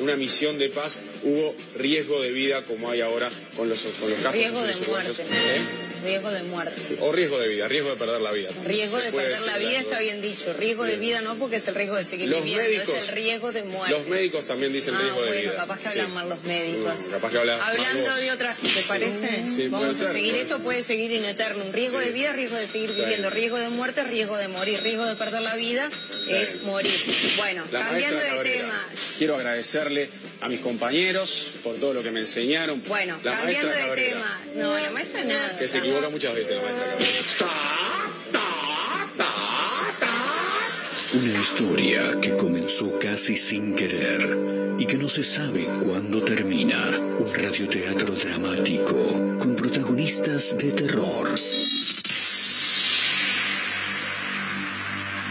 una misión de paz hubo riesgo de vida como hay ahora con los, con los casos Riesgo de muerte. ¿Eh? Riesgo de muerte. Sí, O riesgo de vida, riesgo de perder la vida. Riesgo de perder la vida está bien dicho. Riesgo de vida no porque es el riesgo de seguir Los viviendo, médicos- es el riesgo de muerte. Los médicos también dicen ah, riesgo de bueno, vida. capaz que Sí. hablan mal los médicos. Mm, capaz que habla mal Hablando de otras, ¿te parece? Sí, Vamos a seguir, puede esto ser. puede seguir in eterno. Riesgo de vida, riesgo de seguir viviendo. Riesgo de muerte, riesgo de morir. Riesgo de perder la vida es morir. Bueno, La cambiando de Cabrera. tema. Quiero agradecerle a mis compañeros por todo lo que me enseñaron. Bueno, la cambiando maestra de Cabrera, tema. No, la maestra nada. Que se equivoca muchas veces la maestra Cabrera. Una historia que comenzó casi sin querer y que no se sabe cuándo termina. Un radioteatro dramático con protagonistas de terror.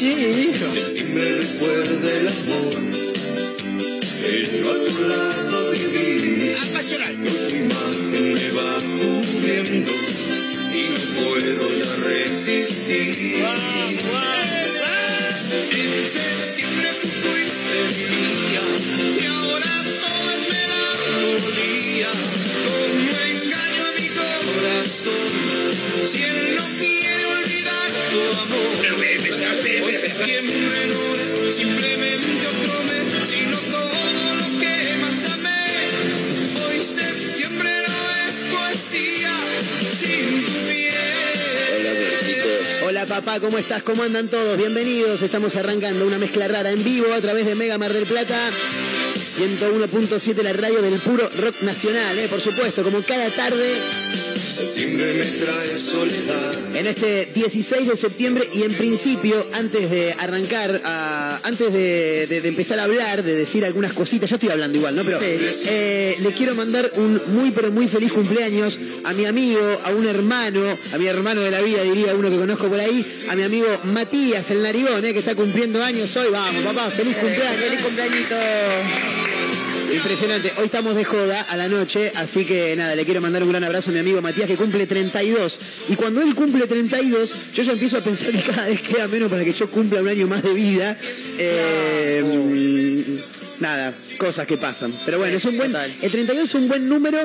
Sonreír. Septiembre recuerda el amor que yo a tu lado viví. Apasional. Y tu imagen me va cubriendo y no puedo ya resistir. En septiembre tú fuiste mi día y ahora todo es melancolía. Como engaño a mi corazón si él no quiere olvidar tu amor. Hola papá, ¿cómo estás? ¿Cómo andan todos? Bienvenidos. Estamos arrancando una mezcla rara en vivo a través de Mega Mar del Plata. 101.7 la radio del puro rock nacional, ¿eh? por supuesto, como cada tarde Septiembre me trae soledad. en este 16 de septiembre y en principio, antes de arrancar, antes de, de- de empezar a hablar, de decir algunas cositas, yo estoy hablando igual, ¿no? Pero eh, le quiero mandar un muy pero muy feliz cumpleaños a mi amigo, a un hermano, a mi hermano de la vida, diría uno que conozco por ahí, a mi amigo Matías, el narigón, ¿eh? que está cumpliendo años hoy. Vamos, papá, feliz cumpleaños. Feliz cumpleañito. Impresionante. Hoy estamos de joda a la noche, así que nada, le quiero mandar un gran abrazo a mi amigo Matías que cumple 32. Y cuando él cumple 32, yo ya empiezo a pensar que cada vez queda menos para que yo cumpla un año más de vida. Eh, Nada, cosas que pasan. Pero bueno, es un buen. El 32 es un buen número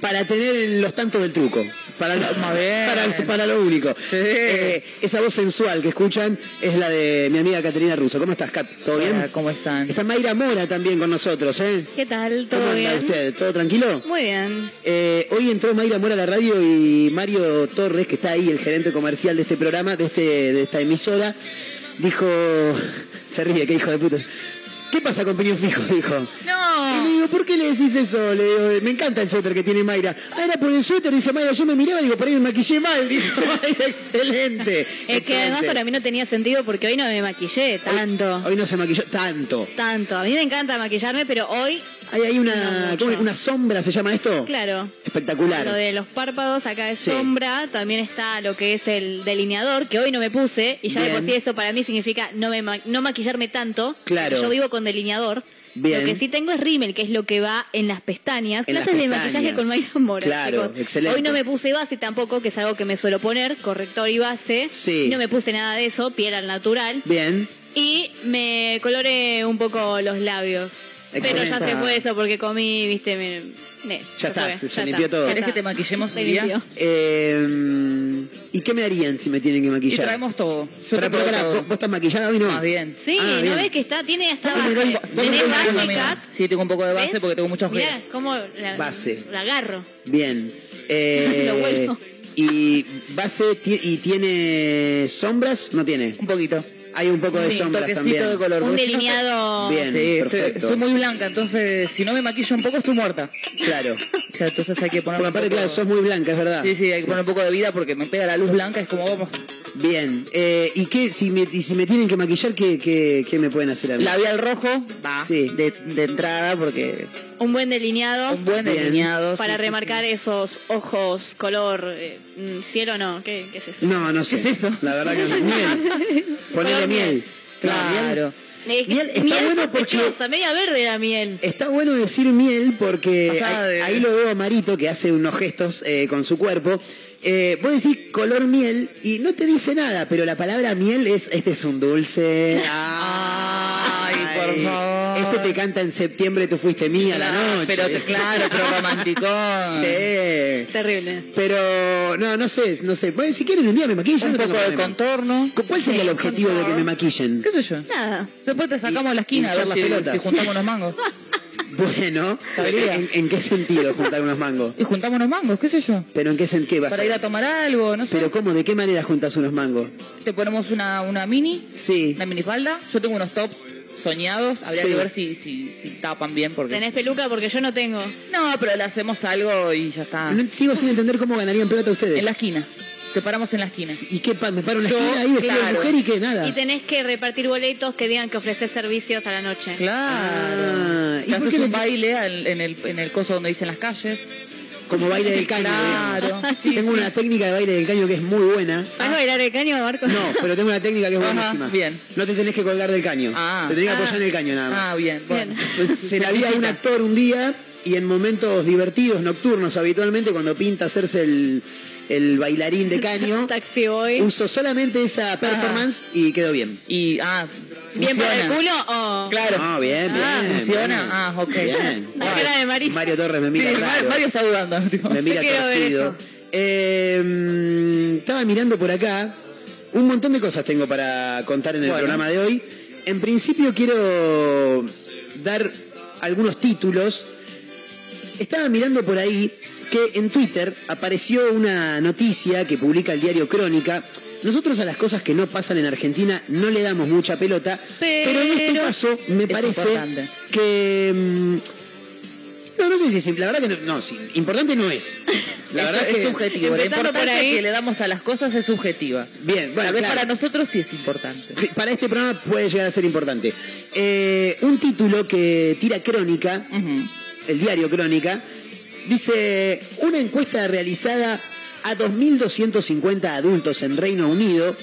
para tener en los tantos del truco. Para lo, para, para lo único. Eh, esa voz sensual que escuchan es la de mi amiga Caterina Russo. ¿Cómo estás, Kat? ¿Todo bien? Hola, ¿cómo están? Está Mayra Mora también con nosotros, ¿eh? ¿Qué tal? ¿Cómo ¿Todo anda bien? usted? ¿Todo tranquilo? Muy bien. Eh, hoy entró Mayra Mora a la radio y Mario Torres, que está ahí, el gerente comercial de este programa, de, este, de esta emisora, dijo, se ríe, qué hijo de puta. ¿Qué pasa con Peñón Fijo? Dijo. No. Digo, ¿por qué le decís eso? Le digo, me encanta el suéter que tiene Mayra. Ah, era por el suéter, dice Mayra. Yo me miraba y digo, por ahí me maquillé mal. Dijo Mayra, excelente. Es que además para mí no tenía sentido porque hoy no me maquillé tanto. Hoy no se maquilló tanto. Tanto. A mí me encanta maquillarme, pero hoy, Hay ahí una, sombra, ¿se llama esto? claro. Espectacular. Lo de los párpados, acá es Sí. sombra, también está lo que es el delineador, que hoy no me puse, y ya de por Bien. sí eso para mí significa no, me ma- no maquillarme tanto. Claro. Yo vivo con delineador. Bien. Lo que sí tengo es rímel, que es lo que va en las pestañas. En las Clases de maquillaje con Mayra Mora. Claro, chicos. excelente. Hoy no me puse base tampoco, que es algo que me suelo poner, corrector y base. Sí. No me puse nada de eso, piel al natural. Bien. Y me coloré un poco los labios. Pero ya Excelente. se fue eso porque comí, viste, me, Ya está, fue, se- se limpió todo. ¿Querés que te maquillemos un día? Eh, ¿Y qué me harían si me tienen que Y maquillar? traemos todo. Yo Pero, pará, todo. ¿vos, vos estás maquillada hoy no? Más bien. Sí, Ah, ¿no bien. ves que está? Tiene hasta base. vos Tenés base, Kat. Sí, tengo un poco de base ¿Ves? porque tengo muchos Mirá geles. cómo la, Base. la agarro. Bien. Eh, Lo vuelvo. y base y tiene sombras, no tiene. Un poquito. Hay un poco de Sí, sombras toquecito también. de color. Un delineado. Bien. Sí, perfecto. soy muy blanca, entonces si no me maquillo un poco estoy muerta. Claro. O sea, entonces hay que poner Porque un aparte, poco... claro, sos muy blanca, es verdad. Sí, sí, hay que poner un poco de vida porque me pega la luz blanca, es como vamos. Bien. Eh, ¿Y qué, si me, y si me tienen que maquillar, qué, qué, qué me pueden hacer a mí? Labial rojo, va, Sí. de, de entrada porque Un buen delineado. un buen delineado. Para sí, sí, remarcar esos ojos color eh, cielo no, ¿qué, qué es eso? No, no sé. ¿Qué es eso? La verdad que no. Miel. Ponele miel. No. Claro. Eh, Miel está miel bueno porque- media verde la miel. Está bueno decir miel porque Pasada ahí, lo veo a Marito que hace unos gestos eh, con su cuerpo. Eh, vos decís color miel y no te dice nada, pero la palabra miel es, este es un dulce. Ay, por favor. Este te canta en septiembre, tú fuiste mía la Claro, noche. Pero te- claro, pero romanticón. Sí. Terrible. Pero no, no sé, no sé. Bueno, si quieren un día me maquillo, yo Un no tengo poco de contorno. ¿Cuál sería el objetivo de que me maquillen? ¿Qué sé yo? Nada. Después te sacamos a la esquina a ver las si, pelotas. si juntamos unos mangos. Bueno. ¿en, en qué sentido juntar unos mangos? Y juntamos unos mangos, qué sé yo. ¿Pero en qué, sen- qué vas Para ir a tomar algo, no sé. ¿Pero cómo? ¿De qué manera juntas unos mangos? Te ponemos una, una mini, Sí. una minifalda. Yo tengo unos tops soñados. Habría Sí. que ver si, si, si tapan bien porque... Tenés peluca porque yo no tengo. No, pero le hacemos algo y ya está. No- sigo sin entender cómo ganarían plata ustedes. En la esquina. Te paramos en la esquina. ¿Y qué? ¿Me paro en la Yo, esquina ahí vestido de claro. mujer y qué? Nada. Y tenés que repartir boletos que digan que ofreces servicios a la noche. Claro. Ah, ¿y por qué un baile en el, en el coso donde dicen las calles. Como baile del caño, Claro, digamos. sí, Tengo sí. una técnica de baile del caño que es muy buena. ¿Sabes bailar el caño, Marco? No, pero tengo una técnica que es Ajá, buenísima. bien. No te tenés que colgar del caño. Ah. te tenés que Ah. apoyar en el caño nada más. Ah, bien. Bueno. Bien. Se la vi a un actor un día y en momentos divertidos, nocturnos habitualmente, cuando pinta hacerse el, el bailarín de caño, Taxi Boy. uso solamente esa performance y quedó bien. Y, ah, ¿Bien para el funciona. culo o...? Claro. Ah, bien, bien. Ah, ¿funciona? bien. Ah, ok. Bien. La cara de Marito. Mario Torres me mira Sí, raro. Mario está dudando. tipo. Me mira torcido. Eh, mm, estaba mirando por acá. Un montón de cosas tengo para contar en el Bueno. programa de hoy. En principio quiero dar algunos títulos. Estaba mirando por ahí que en Twitter apareció una noticia que publica el diario Crónica. Nosotros a las cosas que no pasan en Argentina no le damos mucha pelota, pero, en este caso me parece importante. que... mm, no, no sé si es. La verdad que no, no, sí, importante no es. La Es- verdad es, que... subjetivo. La importancia que le damos a las cosas es subjetiva. Bien, bueno, Tal vez claro. para nosotros sí es importante. Para este programa puede llegar a ser importante. Eh, un título que tira Crónica, el diario Crónica, dice una encuesta realizada a 2.250 adultos en Reino Unido.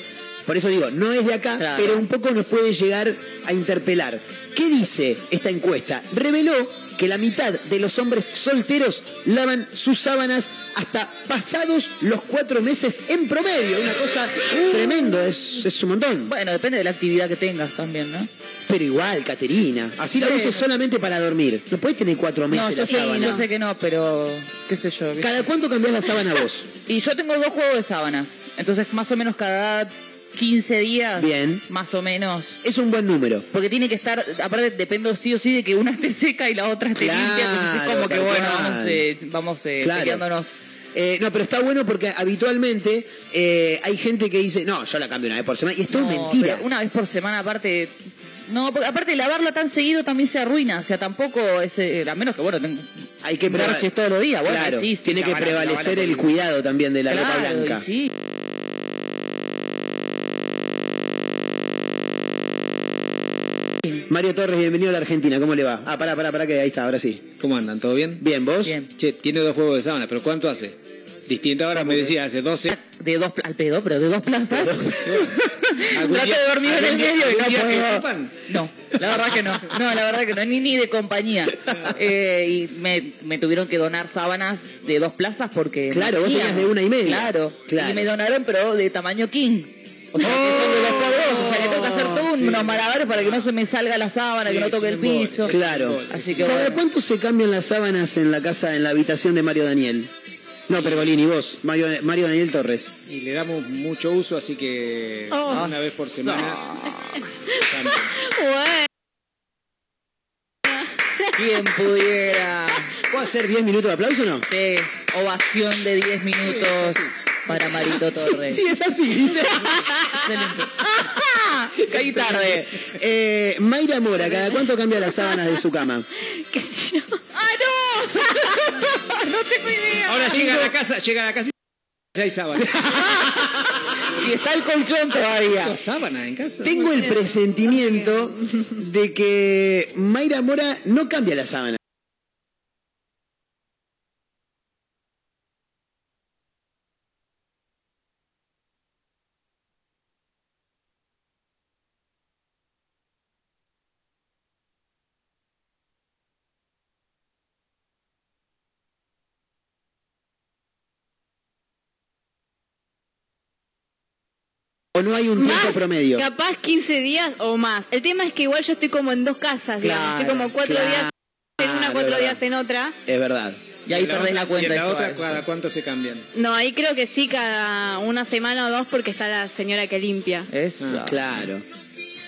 Por eso digo, no es de acá, Claro. pero un poco nos puede llegar a interpelar. ¿Qué dice esta encuesta? Reveló que la mitad de los hombres solteros lavan sus sábanas hasta pasados los cuatro meses en promedio. Una cosa tremendo, es, es un montón. Bueno, depende de la actividad que tengas también, ¿no? Pero igual, Caterina. Así la uses solamente para dormir. No puedes tener cuatro meses No, yo la sé, sábana. yo sé que no, pero qué sé yo. ¿Cada cuánto cambias la sábana vos? Y yo tengo dos juegos de sábanas. Entonces, más o menos cada 15 días. Bien. Más o menos. Es un buen número. Porque tiene que estar, aparte dependo sí o sí de que una esté seca y la otra esté Claro, limpia. Entonces es como que bueno, cual. vamos, eh, vamos eh, Claro. peleándonos. Eh, no, pero está bueno porque habitualmente eh, hay gente que dice, no, yo la cambio una vez por semana. Y esto No, es mentira. pero una vez por semana, aparte. No, porque aparte lavarla tan seguido también se arruina. O sea, tampoco es. eh, a menos que, bueno, tengo. Hay que preva- broches todos los días. Bueno, Claro, tiene que prevalecer el cuidado también de la ropa Claro, y blanca. sí. Mario Torres, bienvenido a la Argentina. ¿Cómo le va? Ah, pará, pará, pará, que ahí está, ahora sí. ¿Cómo andan? ¿Todo bien? Bien, ¿vos? Bien. Che, tiene dos juegos de sábana, pero ¿cuánto hace? Distinto ahora me decía, hace 12. De dos al pedo, pero de dos plazas. ¿Algún Trato de dormir en el medio y no día se puedo. No, la verdad que no. No, la verdad que no, ni, ni de compañía. Eh, y me, me tuvieron que donar sábanas de dos plazas porque. Claro, vos tenía. tenías de una y media. Claro. Claro. Y me donaron, pero de tamaño king. O sea, que son de dos por dos. O sea, que tengo que hacer todo unos malabares para que no se me salga la sábana, que no toque el piso. Claro. Así que ¿Cada bueno. cuánto se cambian las sábanas en la casa, en la habitación de Mario Daniel? No, Pergolini, vos, Mario, Mario Daniel Torres. Y le damos mucho uso, así que Oh. una vez por semana. Bueno. Quien pudiera. ¿Puedo hacer 10 minutos de aplauso o no? Sí. ovación de 10 minutos para Marito Torres. Sí, es así, dice. Excelente. Caí tarde. Eh, Mayra Mora, ¿cada cuánto cambia las sábanas de su cama? ¿Qué sé yo? ¡Ah, no! no tengo idea. Ahora llega a la casa, llega a la casa y hay sábana. Y está el colchón todavía. ¿Tengo sábana en casa? Tengo el presentimiento de que Mayra Mora no cambia la sábana. ¿O no hay un tiempo Más, promedio? Capaz 15 días o más. El tema es que igual yo estoy como en dos casas, digamos. Claro, Estoy como cuatro claro, días en una, cuatro días en otra. Es verdad. Y ahí perdés la cuenta. ¿Y en la otra cada cuánto se cambian? No, ahí creo que sí cada una semana o dos porque está la señora que limpia. Eso. Claro.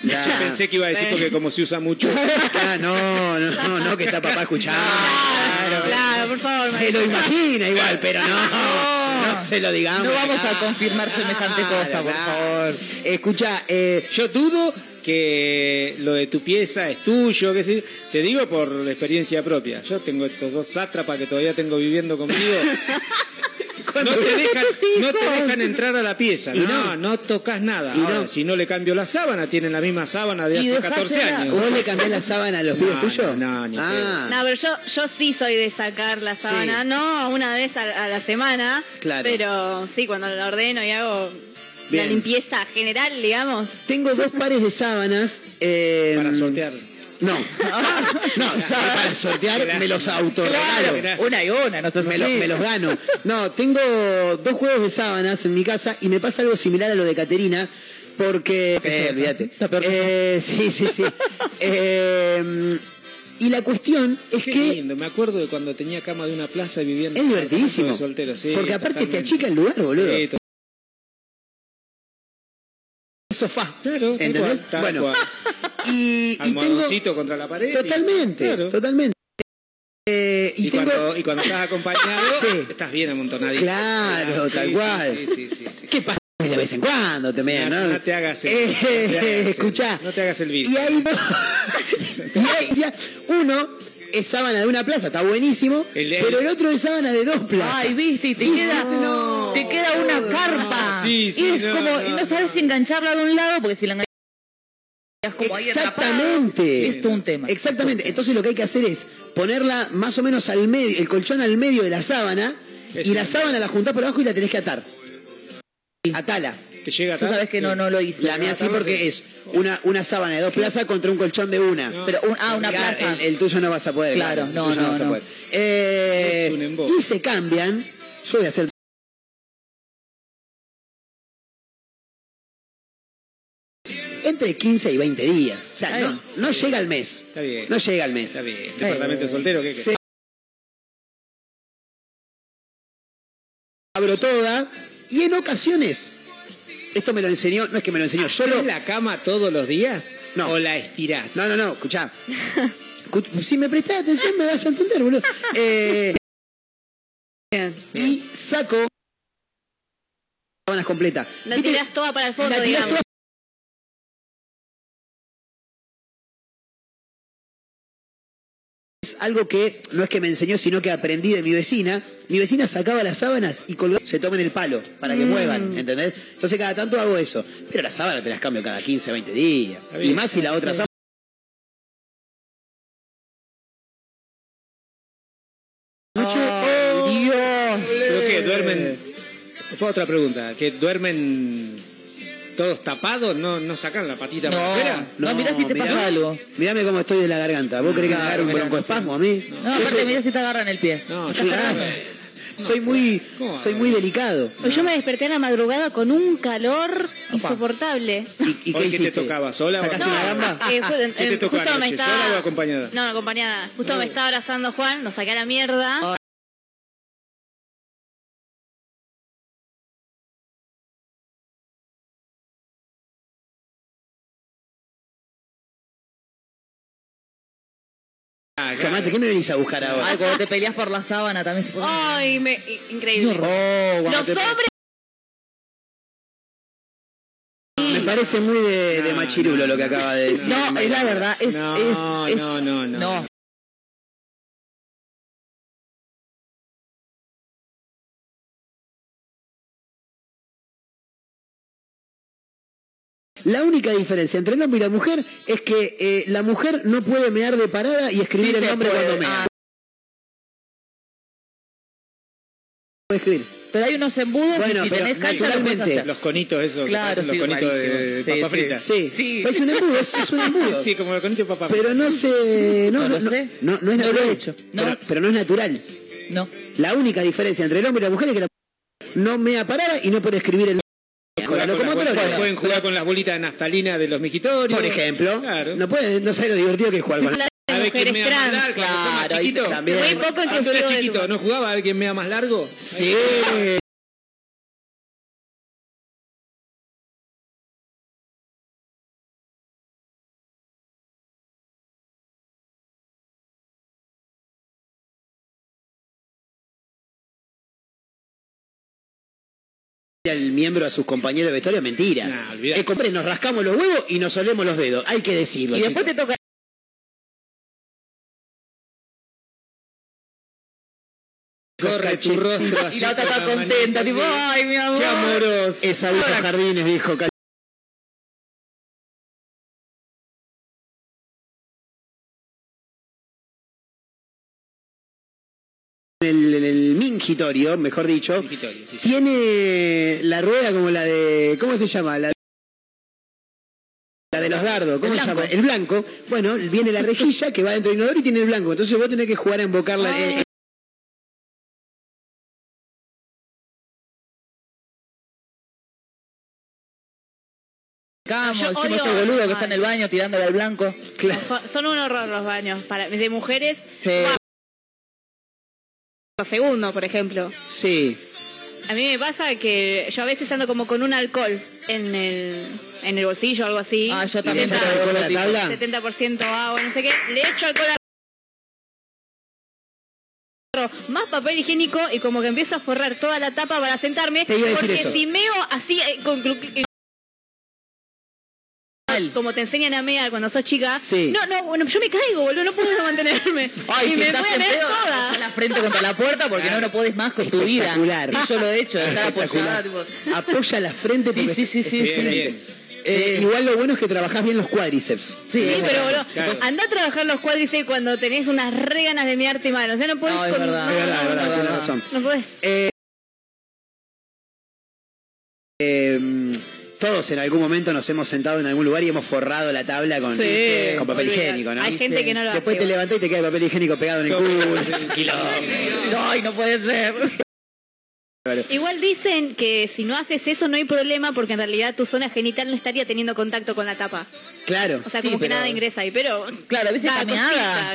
Yo pensé que iba a decir porque como se usa mucho. Ah, no, no, no, no, que está papá escuchando. Claro, claro, por favor. Se lo imagina igual, pero no, no se lo digamos. No vamos a confirmar semejante cosa, por favor. Escucha, eh, Yo dudo que lo de tu pieza es tuyo, que sé, te digo por experiencia propia. Yo tengo estos dos sátrapas que todavía tengo viviendo conmigo. No te, dejan, no te dejan entrar a la pieza, Y no, no. no, tocas nada. Y Ahora, no. si no le cambio la sábana, tienen la misma sábana de Y hace 14 dejásela. años. ¿vos le cambiás la sábana a los pibes No, tuyos? no, no, ni ah, No, pero yo, yo sí soy de sacar la sábana, no una vez a, a la semana, Claro. pero sí, cuando la ordeno y hago Bien. la limpieza general, digamos. tengo dos pares de sábanas. eh, Para sortear. No, no, para sortear me los autorregalo. Claro, una y una, no sé Me, lo- me los gano. No, tengo dos juegos de sábanas en mi casa y me pasa algo similar a lo de Caterina. Porque. Eh, olvídate. Eh, sí, sí, sí. Eh, y la cuestión es Qué que lindo, me acuerdo de cuando tenía cama de una plaza y en es divertidísimo. soltero, sí, porque aparte te totalmente. achica el lugar, boludo. Sí, Sofá. Claro, ¿Entendés? cual, bueno, cual. y, y tengo. Contra la pared. y- Totalmente, Claro. totalmente. Eh, y, Y, tengo. cuando, y cuando estás acompañado, Sí. estás bien amontonadito. Claro, sí, tal sí, cual. Sí, sí, sí, sí. ¿Qué pasa de vez en cuando también, No, no? te hagas el- Eh, no te hagas el- escuchá. no te hagas el vicio. Y hay dos- y hay- uno es sábana de una plaza, está buenísimo, El- el- pero el otro es sábana de dos plazas. Ay, viste, y te Y queda, no. te queda una carpa. sí, sí, y es no, como, no, y no no. sabes si engancharla de un lado, porque si la enganchas como Exactamente. Es todo un tema. Exactamente. Entonces lo que hay que hacer es ponerla más o menos al medio, el colchón al medio de la sábana, Es y la sábana la juntás por abajo y la tenés que atar. Atala. Te llega Tú tarde. sabes que no, no lo hice. La mía sí porque es una, una sábana de dos plazas contra un colchón de una. Pero un- ah, una Claro, plaza. El, el tuyo no vas a poder. Claro, el no, tuyo no, vas a no. poder. Eh, Es un emboque. y se cambian. Yo voy a hacer. Entre 15 y 20 días. O sea, Ay. no, no llega al mes. Está bien. No llega al mes. Está bien. Departamento soltero, ¿qué Se abro toda y en ocasiones, esto me lo enseñó, no es que me lo enseñó, yo lo... ¿Haces la cama todos los días? No. ¿O la estirás? No, no, no, escuchá. Escu- Si me prestás atención me vas a entender, boludo. Eh, Bien. y saco sábanas completas. La tirás toda para el fondo, La tirás digamos. toda- algo que no es que me enseñó, sino que aprendí de mi vecina. Mi vecina sacaba las sábanas y colgaba, se tomen el palo para Mm. que muevan, ¿entendés? Entonces cada tanto hago eso. Pero las sábanas te las cambio cada 15, 20 días. bien. Y más si la otra sábana. Oh, Dios. ¿Pero qué? ¿Duermen? Otra pregunta. ¿Que duermen todos tapados? ¿No, no sacan la patita No, para afuera? no, mirá si te mirá. pasa algo. Mirame cómo estoy de la garganta. ¿Vos querés que me agarre un broncoespasmo a mí? No, aparte soy- mira si te agarran el pie. No, yo- soy muy, soy muy delicado. Yo me desperté a la madrugada con un calor insoportable. ¿Y, y ¿Hoy qué qué te hiciste? tocaba? ¿Sola o ¿Sacaste una gamba? eh, fue- ¿Qué te eh, tocó justo me anoche, estaba... sola o acompañada? No, acompañada. Justo me estaba abrazando Juan, nos saqué a la mierda. Tomate, ¿qué me venís a buscar ahora? Ay, cuando te peleas por la sábana también. te Ay, me, increíble. Oh, Los te- hombres. Me parece muy de, de machirulo lo que acaba de decir. No, es la verdad, es, No, es, es- no, no, no. no. La única diferencia entre el hombre y la mujer es que eh, la mujer no puede mear de parada y escribir Sí el nombre puede. cuando mea. Ah. Puede escribir. Pero hay unos embudos Bueno, y si pero tenés cancha lo puedes naturalmente- hacer. Los conitos esos, Claro, que sí, los conitos de. Sí, papa sí. frita. Sí, Sí. es un embudo, es, es un embudo. Sí, como el conito de papa Pero no se. No, No no, lo sé. No, no es No lo natural. he hecho. No. Pero, pero no es natural. No. La única diferencia entre el hombre y la mujer es que la mujer no mea parada y no puede escribir el nombre. Con la con locomotora, bol- claro. pueden jugar con las bolitas de naftalina de los migitorios. Por ejemplo, Claro. no puede, no sabe lo divertido que es jugar con La A de ver quién mujeres mea más largo, más Claro, ahí chiquitos. también. Muy poco Cuando era tu chiquito. ¿no jugaba a ver quién mea más largo? Sí. El miembro a sus compañeros de vestuario, mentira. Nah. Eh, compadre, nos rascamos los huevos y nos solemos los dedos. Hay que decirlo. Y después te toca Corre tu rostro así y la otra está contenta, tipo, ay, mi amor. Qué amoroso. Es abuso jardines, dijo. El, en el mingitorio, mejor dicho, Mingitorio, sí, sí. tiene la rueda como la de. ¿Cómo se llama? La, la de los dardos, ¿cómo El se blanco. llama? El blanco. Bueno, viene la rejilla que va dentro del inodoro y tiene el blanco. Entonces vos tenés que jugar a invocarla. Ah. eh, Camo, Yo encima odio- este boludo que está en el baño tirándole al blanco. claro. Son, son un horror los baños. Para, de mujeres. Sí. Segundos, por ejemplo. Sí. A mí me pasa que yo a veces ando como con un alcohol en el, en el bolsillo o algo así. Ah, yo ¿Y le también. echas pero de alcohol a otro la tipo. tabla? 70% agua, no sé qué. Le echo alcohol a más papel higiénico y como que empiezo a forrar toda la tapa para sentarme Te iba a decir porque eso. si meo así eh, con como te enseñan a mear cuando sos chica Sí. no no bueno yo me caigo boludo no puedo mantenerme Ay, y si me estás voy a en pedo, toda con la frente contra la puerta porque no lo podés más con tu vida. Sí, yo lo he hecho, estar apoyada, tipo, Apoya la frente Sí, porque sí, sí, es sí, sí. excelente. Bien, Eh, Sí. Igual lo bueno es que trabajás bien los cuádriceps. Sí, Sí, es pero verdad. boludo, Claro. anda a trabajar los cuádriceps cuando tenés unas re ganas de mearte mal. O sea, no podés No, es con- verdad. Es verdad, es verdad, no, tenés no. razón. No podés. Eh, eh, todos en algún momento nos hemos sentado en algún lugar y hemos forrado la tabla con, Sí, con papel higiénico, ¿no? Hay gente que no lo Después hace. te levantás y te queda el papel higiénico pegado en el culo. Es un quilombo. Ay, no puede ser. Igual dicen que si no haces eso no hay problema porque en realidad tu zona genital no estaría teniendo contacto con la tapa. Claro. O sea, Sí, como que nada ingresa ahí, pero... Claro, a veces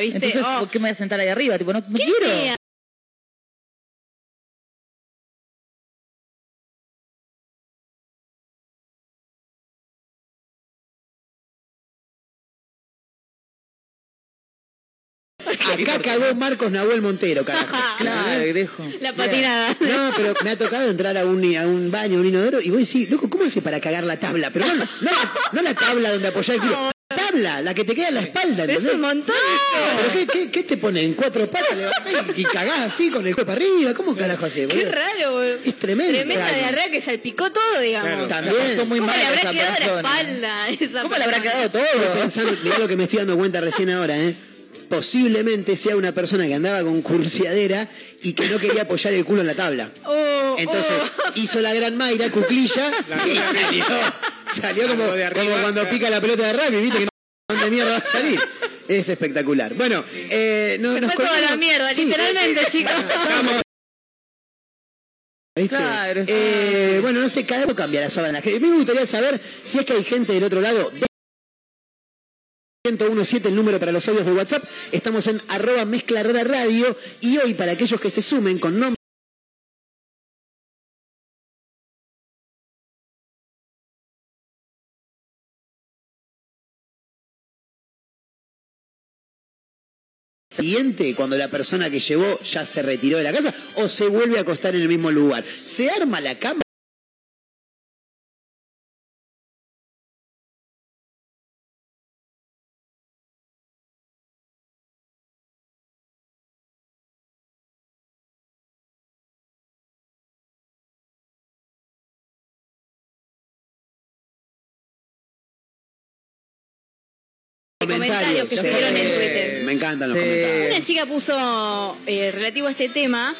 ¿viste? Entonces, Oh. ¿por qué me voy a sentar ahí arriba? Tipo, no, no ¿Qué quiero. mea? Acá cagó Marcos Nahuel Montero, carajo. Claro. La patinada. No, pero me ha tocado entrar a un, a un baño, a un inodoro, y voy a decir, loco, ¿cómo hace para cagar la tabla? Pero no, no, la, no la tabla donde apoyar el culo, la tabla, la que te queda en la espalda, Pero es ¿entendés? un montón. ¿Pero qué, qué, qué te pone? ¿En cuatro patas levantás y, y cagás así con el cuerpo para arriba? ¿Cómo carajo hace, Qué boludo? raro, boludo. Es tremendo. Tremenda Claro. diarrea que salpicó todo, digamos. Claro. También. Son muy ¿Cómo mal le habrá esa quedado la persona. espalda? a esa ¿Cómo le habrá persona? quedado Estoy todo? pensando, mirá lo que me estoy dando cuenta recién ahora, ¿eh? Posiblemente sea una persona que andaba con cursiadera y que no quería apoyar el culo en la tabla. Oh, Entonces oh. hizo la gran Mayra, cuclilla, y salió, salió como, de cuando pica la pelota de rugby, viste que no dónde mierda va a salir. Es espectacular. Bueno, eh, no, Se nos fue toda la mierda, Sí. literalmente, chicos. ¿Viste? Claro. Eh, bueno, no sé, cada uno cambia la sábana. A mí me gustaría saber si es que hay gente del otro lado. De 1017 el número para los audios de WhatsApp. Estamos en arroba mezcla rara radio. Y hoy, para aquellos que se sumen con nombre. cuando la persona que llevó ya se retiró de la casa o se vuelve a acostar en el mismo lugar. Se arma la cama. Comentarios que sí. subieron en Twitter. Me encantan los Sí. comentarios. Una chica puso eh, relativo a este tema.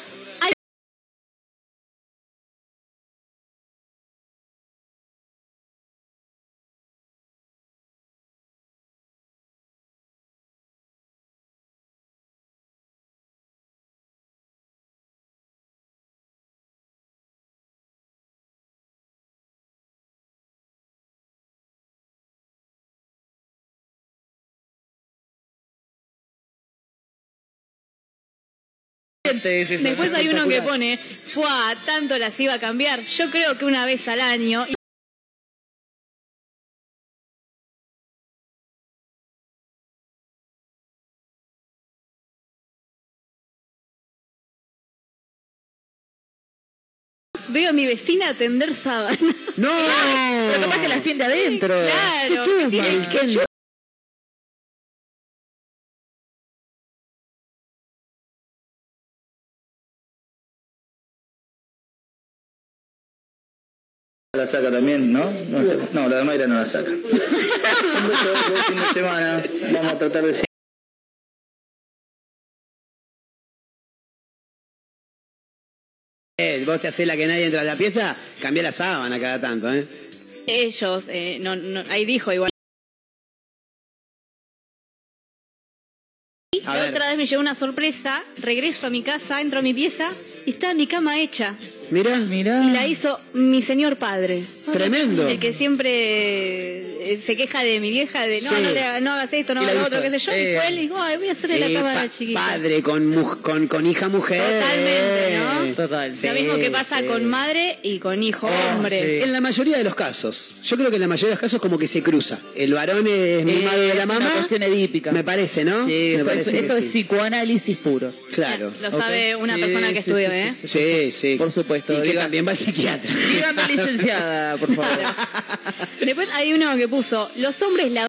Después hay uno que pone, fue tanto las iba a cambiar. Yo creo que una vez al año. Y Veo a mi vecina tender sábana. ¡No! Pero capaz que las tiende adentro. Claro. Qué chusma. El Ken La saca también, ¿no? No, sé. no la de Mayra no la saca. Un beso, buen fin de semana. Vamos a tratar de Eh, vos te haces la que nadie entra a la pieza, cambia la sábana cada tanto, ¿eh? Ellos, eh, no, no, ahí dijo igual. A ver. otra vez me llegó una sorpresa, regreso a mi casa, entro a mi pieza y está mi cama hecha. Mira, Mirá. Y la hizo mi señor padre. Tremendo. El que siempre eh, se queja de mi vieja, de no, Sí. no, le- no hagas esto, no la hagas lo otro, qué sé yo. Eh. Y fue él y dijo, ay, voy a hacerle Eh, la cama a pa- la chiquita. padre con, mu- con, con hija mujer. Totalmente, ¿no? Total. Lo mismo que pasa sí. con madre y con hijo Oh, hombre. sí. En la mayoría de los casos, yo creo que en la mayoría de los casos como que se cruza. El varón es de Eh, la es mamá. una cuestión edípica. Me parece, ¿no? Sí, me esto, parece es, que esto es sí. psicoanálisis puro. Claro. Lo sabe una Sí, persona que sí, estudió, sí, ¿eh? Sí, sí. Por supuesto, Y que diga- también va al psiquiatra. Dígame licenciada, por favor. Después hay uno que puso, los hombres la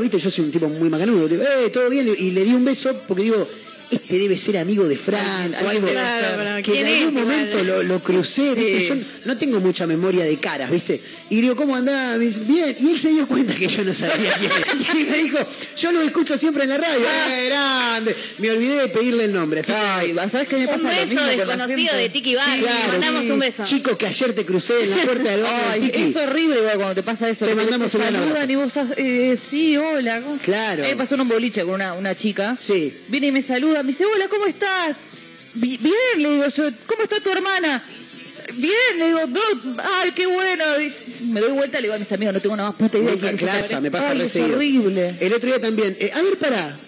viste, yo soy un tipo muy macanudo. Digo, eh, todo bien, y le di un beso porque digo, este debe ser amigo de Franco, Alguien algo Claro, que ¿quién en algún momento lo, lo crucé, ¿viste? Sí. yo no tengo mucha memoria de caras, ¿viste? Y digo, ¿cómo dice, bien, y él se dio cuenta que yo no sabía quién era. Y me dijo, yo lo escucho siempre en la radio, ¡eh, grande! Me olvidé de pedirle el nombre. Ay, ¿sabes qué me pasa Un lo beso mismo desconocido de Tiki Bar. Claro, mandamos sí. un beso. Chico, que ayer te crucé en la puerta del baño Ay, Tiki. es horrible igual cuando te pasa eso. Te mandamos saludan abrazo. y vos, eh, sí, hola. Claro. A mí me pasó en un boliche con una, una chica. Sí. Viene y me saluda, me dice, hola, ¿cómo estás? "Bi- Bien, le digo yo, ¿cómo está tu hermana? Bien, le digo, "No, ay, qué bueno. Y me doy vuelta, le digo a mis amigos, no tengo nada más puta idea. de Nunca quién es esa clasa, persona". me pasa Ay, es horrible. El otro día también. eh, a ver, pará.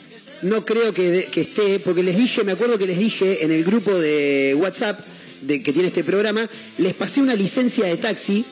No creo que, de- que esté, porque les dije, me acuerdo que les dije en el grupo de WhatsApp de, que tiene este programa, les pasé una licencia de taxi.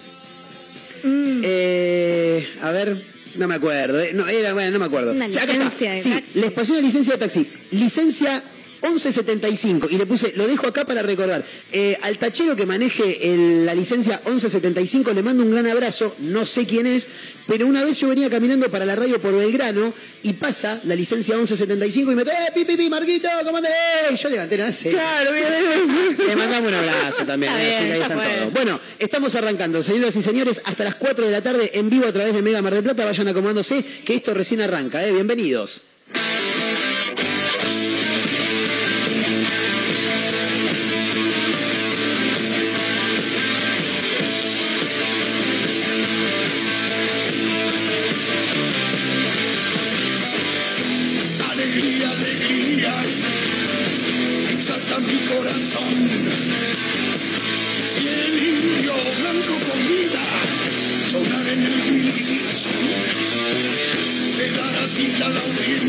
Eh, a ver, no me acuerdo. eh, No, era, bueno, no me acuerdo. Una licencia de Sí, taxi. les pasé una licencia de taxi. Licencia 1175 y le puse, lo dejo acá para recordar. Eh, al tachero que maneje el- la licencia 1175 le mando un gran abrazo, no sé quién es, pero una vez yo venía caminando para la radio por Belgrano y pasa la licencia 1175 y me dice, ¡eh, pi, pi, pi, Marquito, ¿cómo andás? Eh, Y yo levanté la ceja. Claro, bien. Le mandamos un abrazo también. Está eh, bien, así que ahí están todos. Bueno, estamos arrancando, señoras y señores, hasta las 4 de la tarde en vivo a través de Mega Mar del Plata. Vayan acomodándose, que esto recién arranca. ¿eh? Bienvenidos.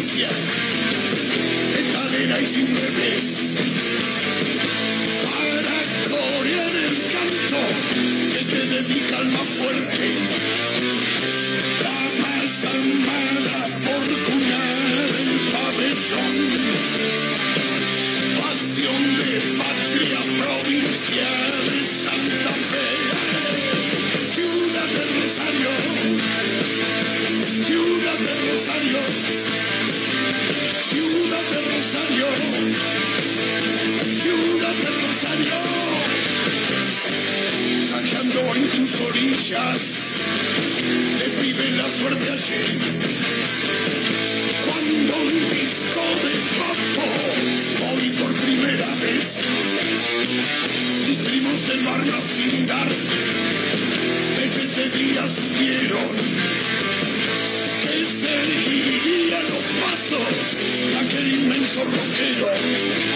La audiencia, metalera y sin revés, para corear el canto que te dedica al más fuerte. La más amada por cunar el pabellón, bastión de patria provincia de Santa Fe, ciudad del Rosario, ciudad del Rosario, ciudad del Rosario, ciudad del Rosario, saqueando en tus orillas le pide la suerte allí. Cuando un disco de papo hoy por primera vez primos del barrio sin dar desde ese día supieron seguiría los pasos de aquel inmenso rockero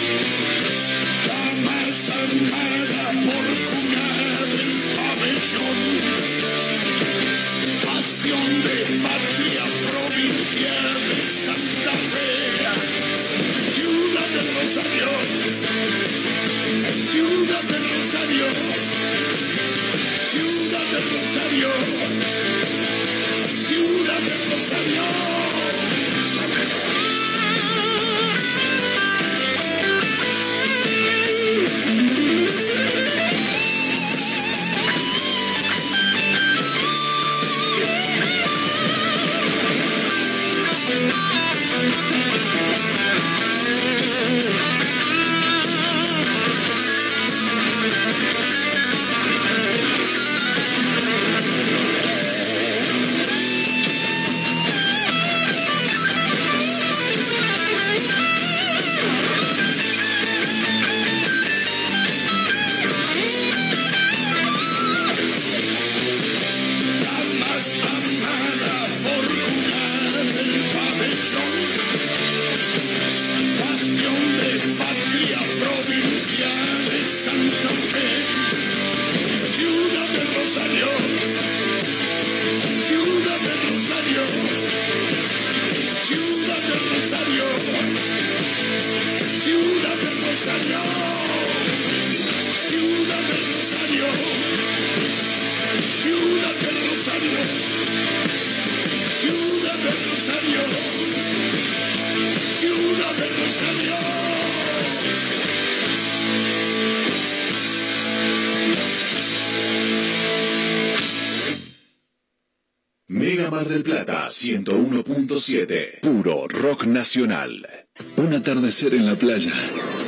101.7. Puro rock nacional. Un atardecer en la playa,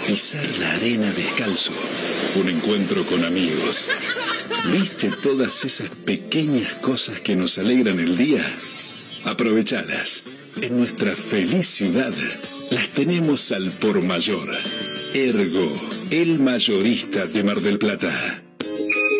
pisar la arena descalzo, un encuentro con amigos. ¿Viste todas esas pequeñas cosas que nos alegran el día? Aprovechadas. En nuestra feliz ciudad las tenemos al por mayor. Ergo, el mayorista de Mar del Plata.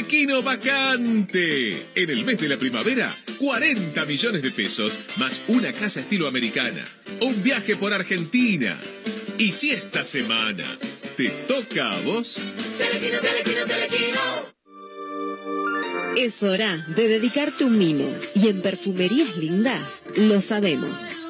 Telequino vacante. En el mes de la primavera, 40 millones de pesos más una casa estilo americana. Un viaje por Argentina. Y si esta semana te toca a vos. Telequino, telequino, telequino. Es hora de dedicarte un mimo y en Perfumerías Lindas lo sabemos.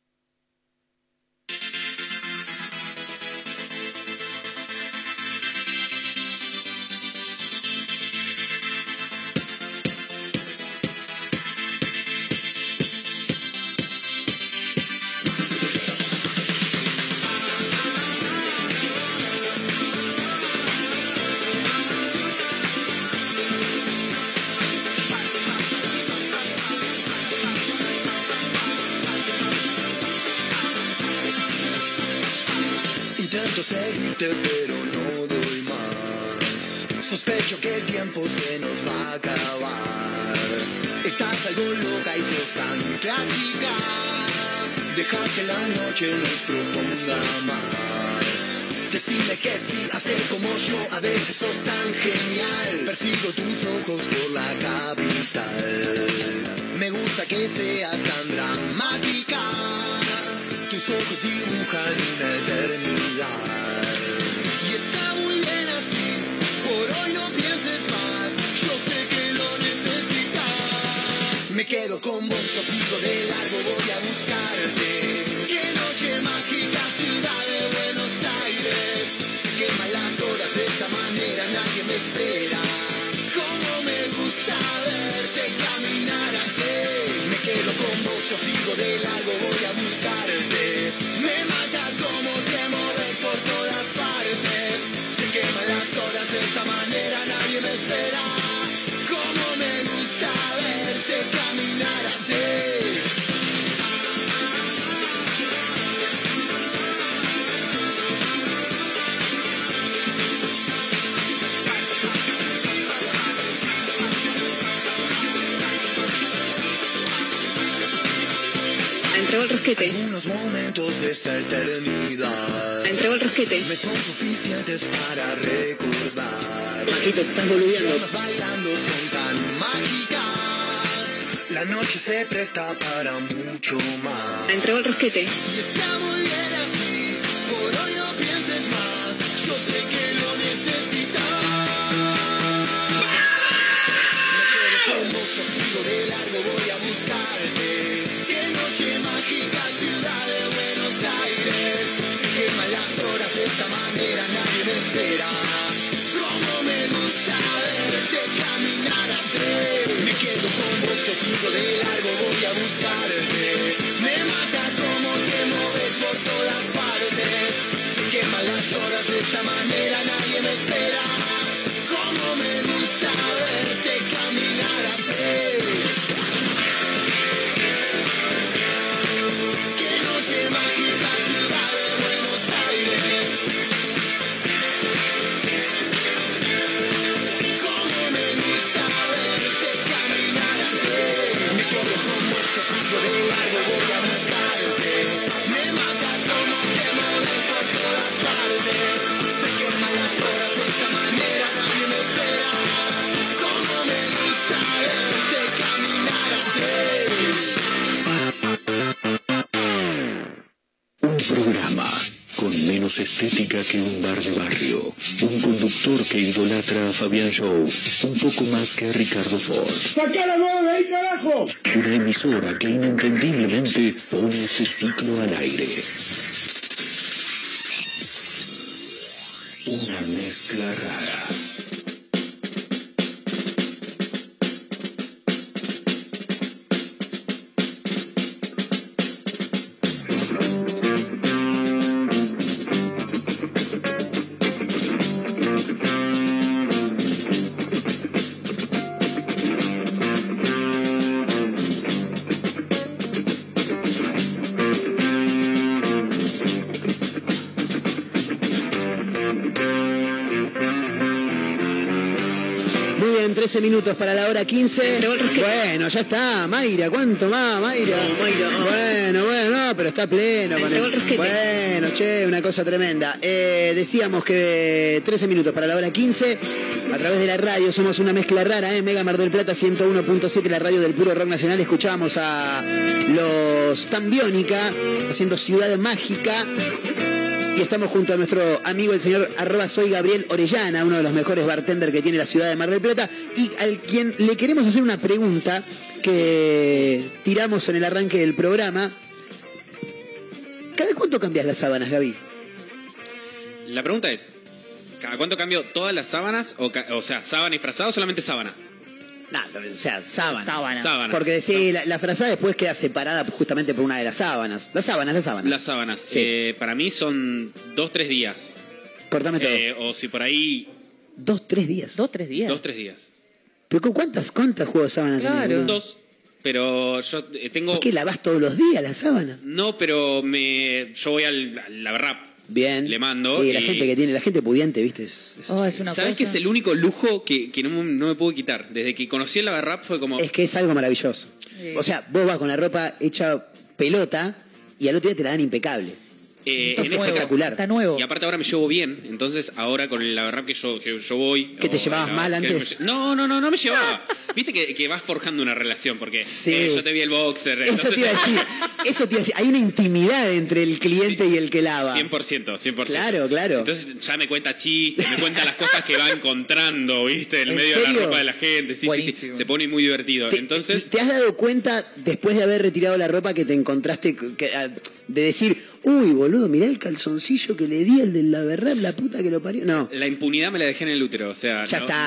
Noche nos proponga más. Decime que sí, hacer como yo, a veces sos tan genial. Persigo tus ojos por la capital. Me gusta que seas tan dramática. Tus ojos dibujan una eternidad. Y está muy bien así, por hoy no pienses más, yo sé que lo necesitas. Me quedo con vos, yo sigo de largo, voy a buscarte. Rosquete. Unos momentos de esta eternidad Entregó el rosquete. me son suficientes para recordar. Majito, estás boludeando. Las bailando son tan mágicas. La noche se presta para mucho más. Entregó el rosquete. Y está sigo de largo, voy a buscarte. Estética que un bar de barrio. Un conductor que idolatra a Fabián Show un poco más que a Ricardo Ford. ¡Sacá la mano de ahí, carajo! Una emisora que inentendiblemente pone este ciclo al aire. Una mezcla rara. Muy bien, 13 minutos para la hora 15. Bueno, ya está. Mayra, ¿cuánto más, Mayra? Bueno, bueno, no, pero está pleno. con el- Bueno, che, una cosa tremenda. Eh, decíamos que 13 minutos para la hora 15. A través de la radio somos una mezcla rara, ¿eh? Mega Mar del Plata 101.7, la radio del puro rock nacional. Escuchamos a los Tambiónica haciendo Ciudad Mágica. Estamos junto a nuestro amigo el señor arroba soy Gabriel Orellana, uno de los mejores bartenders que tiene la ciudad de Mar del Plata, y al quien le queremos hacer una pregunta que tiramos en el arranque del programa. ¿Cada cuánto cambias las sábanas, Gaby? La pregunta es, ¿cada cuánto cambio todas las sábanas? O, o sea, sábana y o solamente sábana? No, o sea, sábana. Sábana. Sábanas. Porque sí, la, la frazada después queda separada justamente por una de las sábanas. Las sábanas, las sábanas. Las sábanas. Sí. Eh, para mí son dos, tres días. Cortame todo. Eh, o si por ahí... Dos, tres días. Dos, tres días. Dos, tres días. ¿Pero con cuántas, cuántas juegos de sábana tenés? Dos. Pero yo eh, tengo... ¿Por qué lavás todos los días la sábana? No, pero me yo voy al, al Laberrap. Bien. Le mando. Y la gente que tiene, la gente pudiente, ¿viste? Es, es- Oh, ¿Sabes qué es el único lujo que, que no, no me puedo quitar? Desde que conocí el Laberrap fue como... es que es algo maravilloso. O sea, vos vas con la ropa hecha pelota y al otro día te la dan impecable. Eh, en este- espectacular. Está nuevo. Y aparte ahora me llevo bien, entonces ahora con el Averrap que yo, que yo voy... ¿Que te llevabas la- mal antes? me no, no, no, no me llevaba. Viste que, que vas forjando una relación, porque Sí. eh, yo te vi el boxer. Eso entonces- te iba a decir. Eso te iba a decir. Hay una intimidad entre el cliente y el que lava. 100%, 100%. Claro, claro. Entonces ya me cuenta chistes, me cuenta las cosas que va encontrando, ¿viste? En, ¿En medio de la ropa de la gente. Sí, sí, sí. Se pone muy divertido. Entonces, ¿Te has dado cuenta, después de haber retirado la ropa, que te encontraste que- ah, de decir, uy, boludo, mirá el calzoncillo que le di al del Laverrap, la puta que lo parió? No, la impunidad me la dejé en el útero, o sea... ya no- está,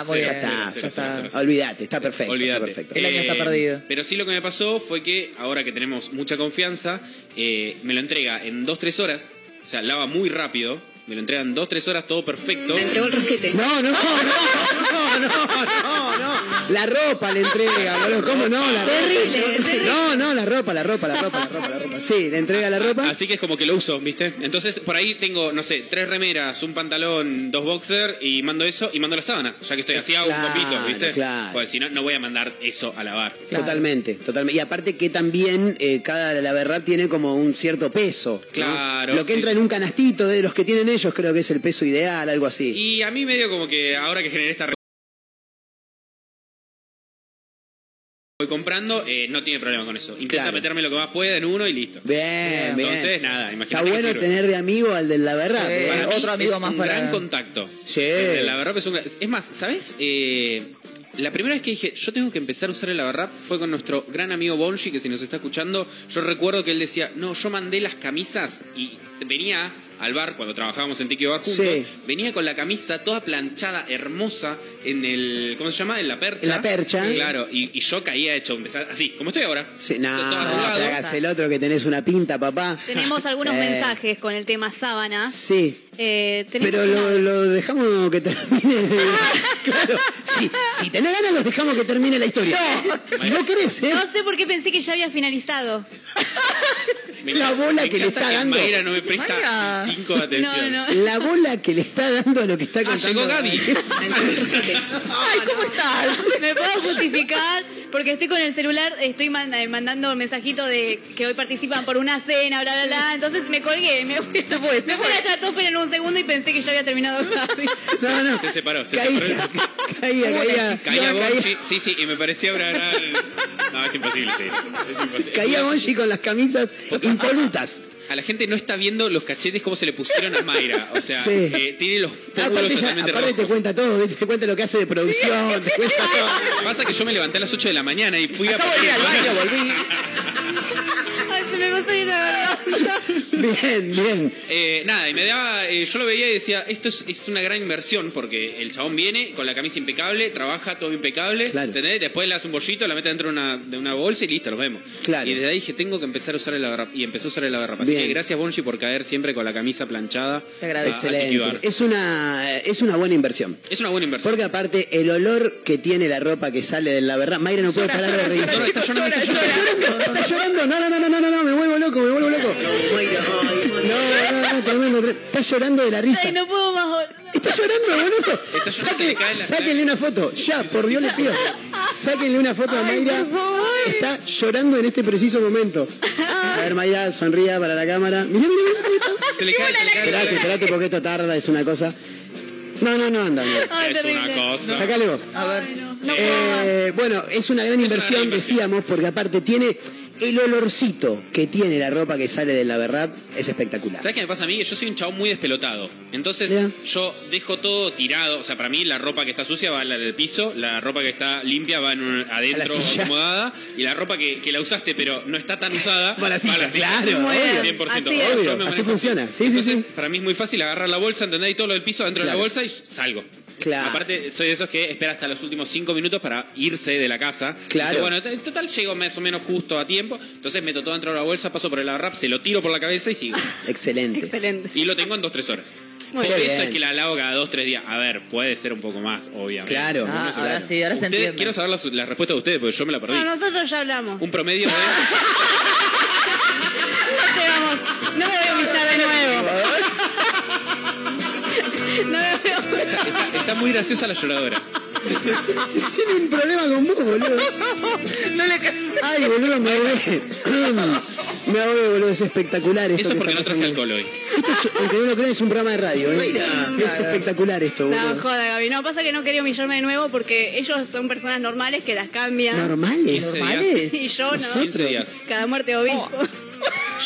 Ah, ya está, cero, ya cero, está. Olvídate, está perfecto, Olvídate. está perfecto. El año está Eh, perdido. Pero sí lo que me pasó fue que ahora que tenemos mucha confianza, eh, me lo entrega en 2-3 horas, o sea, lava muy rápido, me lo entrega en 2-3 horas, todo perfecto. Me entregó el rosquete. No, no, no, no, no, no, no. La ropa le entrega, boludo. ¿Cómo no? La ropa. Terrible, terrible. No, no, la ropa, la ropa, la ropa, la ropa, la ropa. Sí, le entrega la ropa. Así que es como que lo uso, ¿viste? Entonces por ahí tengo, no sé, tres remeras, un pantalón, dos boxers y mando eso y mando las sábanas, ya que estoy así hago Claro, un copito, ¿viste? claro. Pues si no, no voy a mandar eso a lavar. Totalmente, totalmente. Y aparte que también eh, cada la verdad tiene como un cierto peso. ¿no? Claro, Lo que sí. entra en un canastito de los que tienen ellos creo que es el peso ideal, algo así. Y a mí medio como que ahora que generé esta voy comprando, eh, no tiene problema con eso. Intenta Claro. meterme lo que más pueda en uno y listo. Bien, bien. Entonces, nada, Está imagínate que bueno tener de amigo al del la verdad. Eh, Para otro amigo es más un para- gran contacto. Sí. El de la Lavarrap es un gran- Es más, ¿sabes? Eh, la primera vez que dije, yo tengo que empezar a usar el Lavarrap fue con nuestro gran amigo Bonji, que si nos está escuchando, yo recuerdo que él decía, no, yo mandé las camisas y venía al bar cuando trabajábamos en Tiki Bar juntos, Sí. venía con la camisa toda planchada, hermosa, en el, ¿cómo se llama? En la percha. En la percha. Claro, y, y yo caía hecho un desastre, así, como estoy ahora. Sí, no, no te hagas el otro que tenés una pinta, papá. Tenemos algunos Sí. mensajes con el tema sábana. Sí. Eh, Pero lo, lo dejamos que termine. claro, sí, si tenés ganas, los dejamos que termine la historia. Si no querés, ¿eh? No sé por qué pensé que ya había finalizado. Me La bola me que le está dando. Mayra no me presta Mayra. cinco de atención. No, no. La bola que le está dando a lo que está Ah, contando. llegó Gaby. Ay, ¿cómo estás? Me puedo justificar porque estoy con el celular, estoy manda- mandando mensajitos de que hoy participan por una cena, bla, bla, bla. Entonces me colgué. Me fui, Se fue, se me fue. a la estratosfera en un segundo y pensé que ya había terminado. No, no. Se separó, se Caía, separó. caía, caía. Caía caía- Bonchi, sí, sí, y me parecía ahora. No, es imposible, sí. Es imposible. Caía Bonchi con las camisas impolutas. A la gente no está viendo los cachetes cómo se le pusieron a Mayra. O sea, Sí. eh, tiene los Ah, pómulos Aparte, ya- totalmente aparte te cuenta todo, te cuenta lo que hace de producción, te cuenta todo. Pasa que yo me levanté a las 8 de la mañana y fui Acabo a. de ir al baño, volví. Ay, se me va a salir la verdad. Bien, bien. Eh, nada, y me daba, eh, yo lo veía y decía, esto es, es una gran inversión porque el chabón viene con la camisa impecable, trabaja todo impecable, Claro. ¿entendés? Después le hace un bollito, la mete dentro de una, de una bolsa y listo, nos vemos. Claro. Y desde ahí dije, tengo que empezar a usar el agarrap. Y empezó a usar el agarrap. Así Bien. que gracias, Bonji, por caer siempre con la camisa planchada. Te agradezco. Excelente. Es una, es una buena inversión. Es una buena inversión. Porque aparte, el olor que tiene la ropa que sale de la verdad. Mayra no puede parar de reírse. Está llora, llorando, está llorando, no, no, no, no, no, me vuelvo loco, me vuelvo loco. No, no, no, tremendo, tre- Está llorando de la risa. Ay, no puedo más. boludo. Está llorando, boludo. Esta se Saque- le cae la- sáquenle una foto. Ya, por Dios le pido. Sáquenle una foto a Mayra. Está llorando en este preciso momento. A ver, Mayra, sonría para la cámara. Mirá, mirá, mirá, mirá. Se le cae, se le cae. Esperate, esperate porque esto tarda, es una cosa. No, no, no, anda. anda. Ay, Es una cosa. Sacale vos. A ver. Eh, bueno, es una gran inversión. decíamos, porque aparte tiene el olorcito que tiene la ropa que sale del Laverrap, es espectacular. ¿Sabes qué me pasa a mí? Yo soy un chabón muy despelotado. Entonces, Ya. yo dejo todo tirado. O sea, para mí la ropa que está sucia va el piso, la ropa que está limpia va en un- adentro acomodada, y la ropa que, que la usaste pero no está tan usada Va a la silla, claro. 100%. Así Obvio, me así funciona. Sí, Entonces, sí. para mí es muy fácil agarrar la bolsa, ¿entendés? Y todo lo del piso dentro Claro. de la bolsa y salgo. Claro. Aparte, soy de esos que espera hasta los últimos cinco minutos para irse de la casa. Claro. Entonces, bueno, en total llego más o menos justo a tiempo. Entonces meto todo dentro de la bolsa, paso por el rap, se lo tiro por la cabeza y sigo. Excelente. Excelente. Y lo tengo en dos, tres horas. Muy Por bien. eso es que la lavo cada dos, tres días. A ver, puede ser un poco más, obviamente. Claro. Ah, claro. ahora sí, ahora se Ustedes- entiende. quiero saber la, la respuesta de ustedes, porque yo me la perdí. No, nosotros ya hablamos. Un promedio de... No te vamos. No me voy a humillar de nuevo. No me voy a humillar. Está, está muy graciosa la lloradora. Tiene un problema con vos, boludo. No le Ay, boludo, me ahogué. Me ahogué, boludo, es espectacular esto Eso que porque no traje alcohol hoy. Esto es, aunque no lo crean, es un programa de radio. ¿eh? Es espectacular esto, No, boludo. joda, Gaby. No, pasa que no quería humillarme de nuevo porque ellos son personas normales que las cambian. ¿Normales? ¿Normales? Y yo no. Nosotros. 15 días. Cada muerte obispo.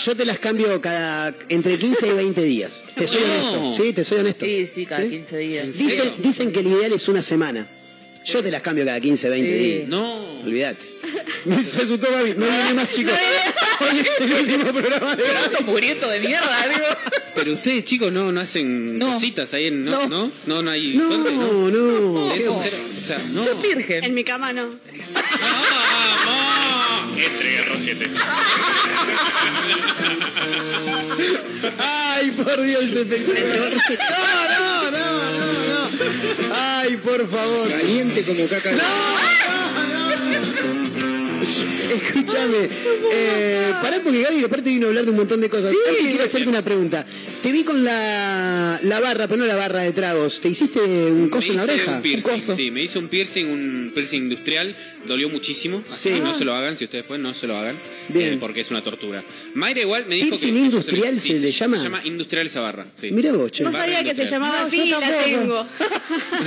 Yo te las cambio cada entre 15 y 20 días. Te soy No. honesto. Sí, te soy honesto. Sí, sí, cada 15 días. Dicen, dicen que el ideal es una semana. Yo te las cambio cada 15, 20 Sí. días. No. Olvídate. Me se asustó Gaby. No viene más, chicos. Hoy es el último programa de Gato muriendo de mierda, digo. Pero ustedes, chicos, no, no hacen No. cositas ahí en. No, no, no, no, hay. No, suerte, no, no. Eso, No. cero, o sea, no. Yo virgen. En mi cama no. Entre roquete. Ay, por Dios, el espectáculo. No, no, no, no, no. Ay, por favor. Caliente como caca. Escúchame, eh, pará porque Gaby aparte vino a hablar de un montón de cosas. Aparte quiero hacerte una pregunta. Te vi con la, la barra, pero no la barra de tragos. ¿Te hiciste un coso en la hice oreja? un piercing, sí, me hice un piercing, un piercing industrial, dolió muchísimo, así Sí. que no se lo hagan, si ustedes pueden, no se lo hagan, Bien. eh, porque es una tortura. Mayra igual me dijo ¿Piercing que... industrial sí, se sí, le llama? Se llama industrial esa barra, sí. Mirá vos, che. No sabía que se llamaba No, así yo y la tengo.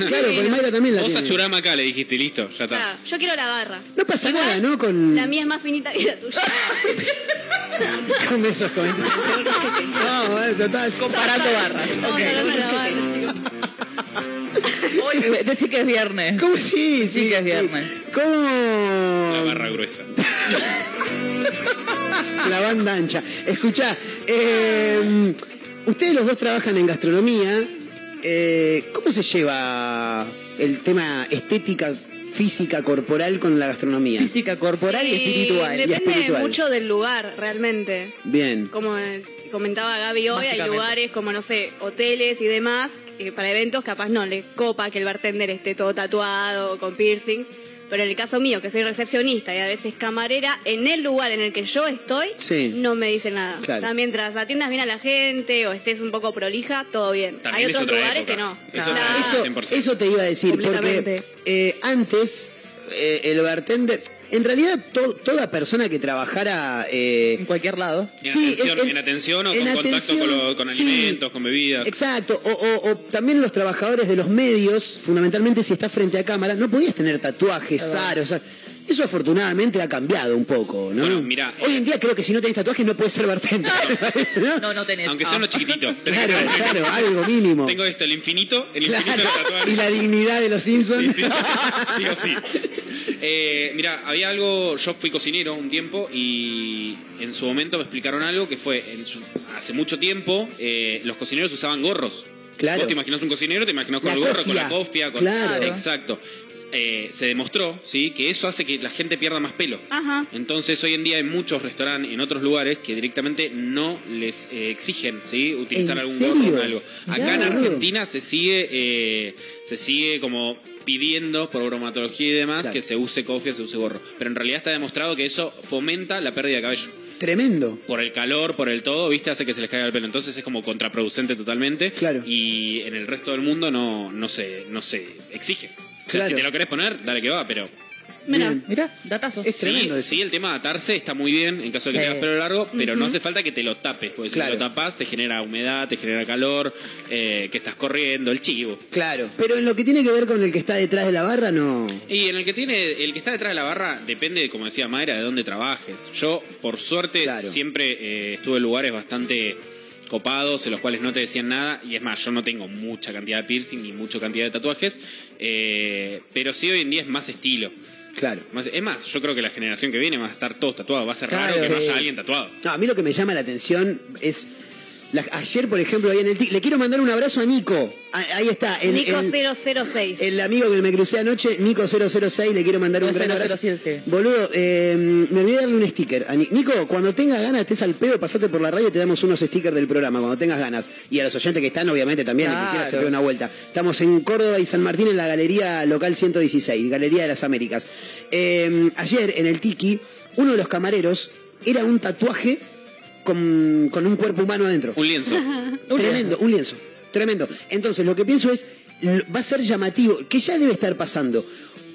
Claro, porque Mayra también la Vos tiene. achurama acá, le dijiste, listo, ya está. Ah, yo quiero la barra. No pasa nada, ¿no? Con, La mía es más finita que la tuya. con esos comentarios. No, bueno, ya está. Comparando barras. Hoy decí que es viernes. ¿Cómo sí? Sí, que es viernes. ¿Cómo? La barra gruesa. La banda ancha. Escuchá, eh, ustedes los dos trabajan en gastronomía. Eh, ¿Cómo se lleva el tema estética, física, corporal con la gastronomía? Física corporal y, Y espiritual. Y Depende espiritual. mucho del lugar, realmente. Bien. Como eh, comentaba Gaby hoy, hay lugares como, no sé, hoteles y demás, que para eventos capaz no le copa que el bartender esté todo tatuado, con piercings. Pero en el caso mío, que soy recepcionista y a veces camarera, en el lugar en el que yo estoy, Sí. no me dicen nada. Claro. O sea, mientras atiendas bien a la gente o estés un poco prolija, todo bien. También hay otros otra lugares época. que no. Claro. Eso, 100%. eso te iba a decir, porque eh, antes eh, el bartender, en realidad to- toda persona que trabajara... eh, En cualquier lado. En, Sí, atención, en- en atención o en con contacto con, lo- con sí. alimentos, con bebidas. Exacto, o, o- o también los trabajadores de los medios, fundamentalmente si estás frente a cámara, no podías tener tatuajes, aros, o sea, eso afortunadamente ha cambiado un poco, ¿no? Bueno, mira, Hoy en día creo que si no tenés tatuajes no puedes ser bartender, me parece, ¿no? No, no tenés. Aunque sea Ah. uno chiquitito. Claro, claro, algo mínimo. Tengo esto, el infinito, el Claro, infinito de tatuajes. y la dignidad de los Simpsons. Sí, sí, sí o sí. Eh, mira, había algo, yo fui cocinero un tiempo y en su momento me explicaron algo que fue, en su- hace mucho tiempo eh, los cocineros usaban gorros. Claro. Vos te imaginas un cocinero, te imaginas con La el gorro, con la cofia. con... Claro. Exacto. Eh, se demostró, ¿sí? Que eso hace que la gente pierda más pelo. Ajá. Entonces hoy en día hay muchos restaurantes en otros lugares que directamente no les eh, exigen ¿sí? utilizar ¿En algún serio? gorro o algo. Acá en. Argentina se sigue eh, se sigue como pidiendo por bromatología y demás Claro. que se use cofia, se use gorro. Pero en realidad está demostrado que eso fomenta la pérdida de cabello. Tremendo. Por el calor, por el todo, ¿viste? Hace que se les caiga el pelo. Entonces es como contraproducente totalmente. Claro. Y en el resto del mundo no, no, se, no se exige. O sea, Claro. si te lo querés poner, dale que va, pero Mirá, datazos. Es Sí, tremendo eso. sí, el tema de atarse está muy bien en caso de que Sí. tengas pelo largo, pero no hace falta que te lo tapes, porque Claro. si lo tapas te genera humedad, te genera calor, eh, que estás corriendo, el chivo. Claro, pero en lo que tiene que ver con el que está detrás de la barra, no. Y en el que tiene, el que está detrás de la barra depende, como decía Mayra, de dónde trabajes. Yo, por suerte, Claro. siempre eh, estuve en lugares bastante copados, en los cuales no te decían nada, y es más, yo no tengo mucha cantidad de piercing ni mucha cantidad de tatuajes, eh, pero sí hoy en día es más estilo. Claro. Es más, yo creo que la generación que viene va a estar todos tatuados, va a ser Claro. raro que no haya alguien tatuado. No, a mí lo que me llama la atención es. La- ayer, por ejemplo, ahí en el. Le quiero mandar un abrazo a Nico. Ahí está. El, Nico el- 006. el amigo que me crucé anoche, Nico006, le quiero mandar un gran abrazo. 007. Boludo, eh, me olvidé darle un sticker. a Ni- Nico, cuando tengas ganas, estés al pedo, pasate por la radio y te damos unos stickers del programa, cuando tengas ganas. Y a los oyentes que están, obviamente, también, el que quiera se una vuelta. Estamos en Córdoba y San Martín en la Galería Local 116, Galería de las Américas. Eh, ayer, en el Tiki, uno de los camareros era un tatuaje con, con un cuerpo humano adentro. Un lienzo. Tremendo, un lienzo. Tremendo. Entonces, lo que pienso es, va a ser llamativo, que ya debe estar pasando,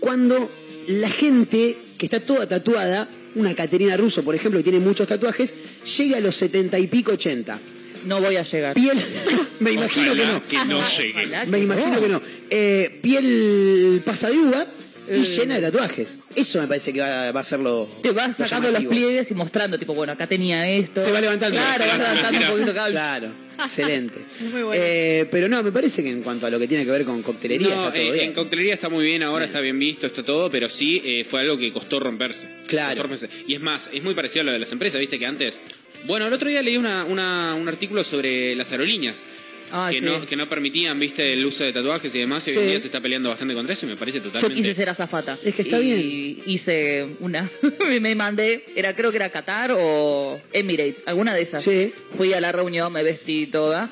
cuando la gente que está toda tatuada una Caterina Russo, por ejemplo, que tiene muchos tatuajes, llegue a los 70 y pico, 80. No voy a llegar. Piel, me imagino que no. que no llegue. Me imagino no. que no. Eh, piel pasa de uva y Eh. llena de tatuajes. Eso me parece que va, va a ser lo. Te vas lo sacando los pliegues y mostrando, tipo, bueno, acá tenía esto. Se va levantando. Claro, vas levantando un poquito acá. Claro, excelente. Muy bueno. Eh, pero no, me parece que en cuanto a lo que tiene que ver con coctelería No, está todo eh, bien. en coctelería está muy bien, ahora está bien visto, está todo, pero sí eh, fue algo que costó romperse. Claro. Costó romperse. Y es más, es muy parecido a lo de las empresas, viste que antes. Bueno, el otro día leí una, una- un artículo sobre las aerolíneas. Ah, que, sí. no, que no permitían, viste, el uso de tatuajes y demás, y hoy en Sí. día se está peleando bastante contra eso y me parece Yo totalmente. quise ser azafata. Es que está y bien. hice una. me mandé, era creo que era Qatar o Emirates, alguna de esas. Sí. Fui a la reunión, me vestí toda.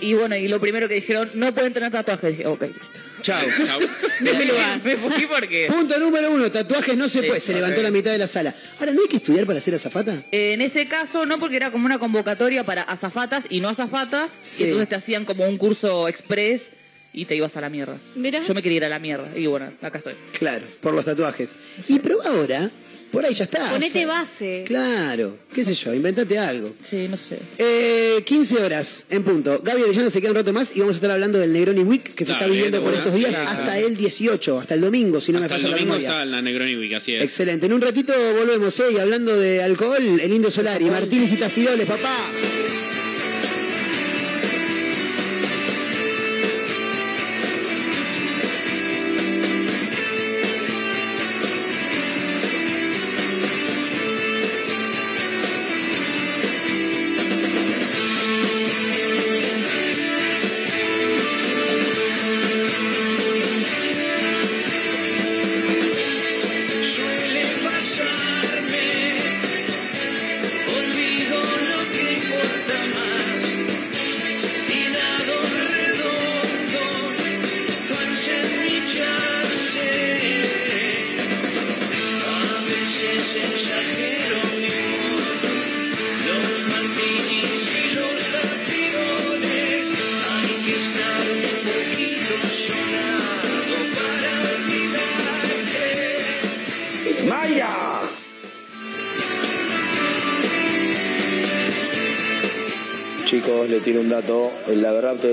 Y bueno, y lo primero que dijeron, no pueden tener tatuajes. Dije, ok, listo. Chao. Chau. Me fui, me fui porque. Punto número uno, tatuajes no se Sí, puede. Se levantó la mitad de la sala. Ahora, ¿no hay que estudiar para ser azafata? En ese caso, no, porque era como una convocatoria para azafatas y no azafatas. Sí. Y entonces te hacían como un curso express y te ibas a la mierda. Mira. Yo me quería ir a la mierda. Y bueno, acá estoy. Claro, por los tatuajes. Y probá ahora, por ahí ya está. Ponete base. Claro, qué sé yo, inventate algo. Sí, no sé. Eh, 15 horas en punto. Gaby Orellana se queda un rato más y vamos a estar hablando del Negroni Week que se está viviendo por estos días hasta el 18, hasta el domingo, si no Hasta me el falla la domingo memoria. está en la Negroni Week, así es. Excelente. En un ratito volvemos, ¿eh? Y hablando de alcohol, el Indio Solari, Martínez y Tafiroles, papá.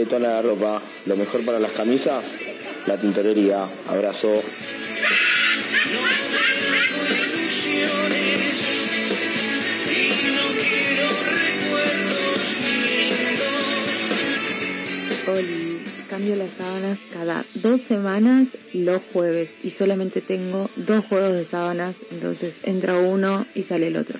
De la ropa. Lo mejor para las camisas, la tintorería. Abrazo. Oli, cambio las sábanas cada dos semanas los jueves y solamente tengo dos juegos de sábanas, entonces entra uno y sale el otro.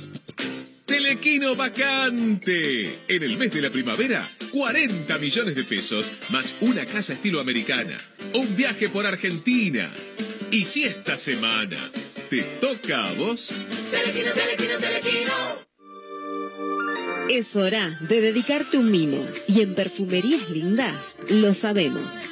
Telequino vacante. En el mes de la primavera, 40 millones de pesos más una casa estilo americana. Un viaje por Argentina. Y si esta semana te toca a vos. Telequino, telequino, telequino. Es hora de dedicarte un mimo y en Perfumerías Lindas lo sabemos.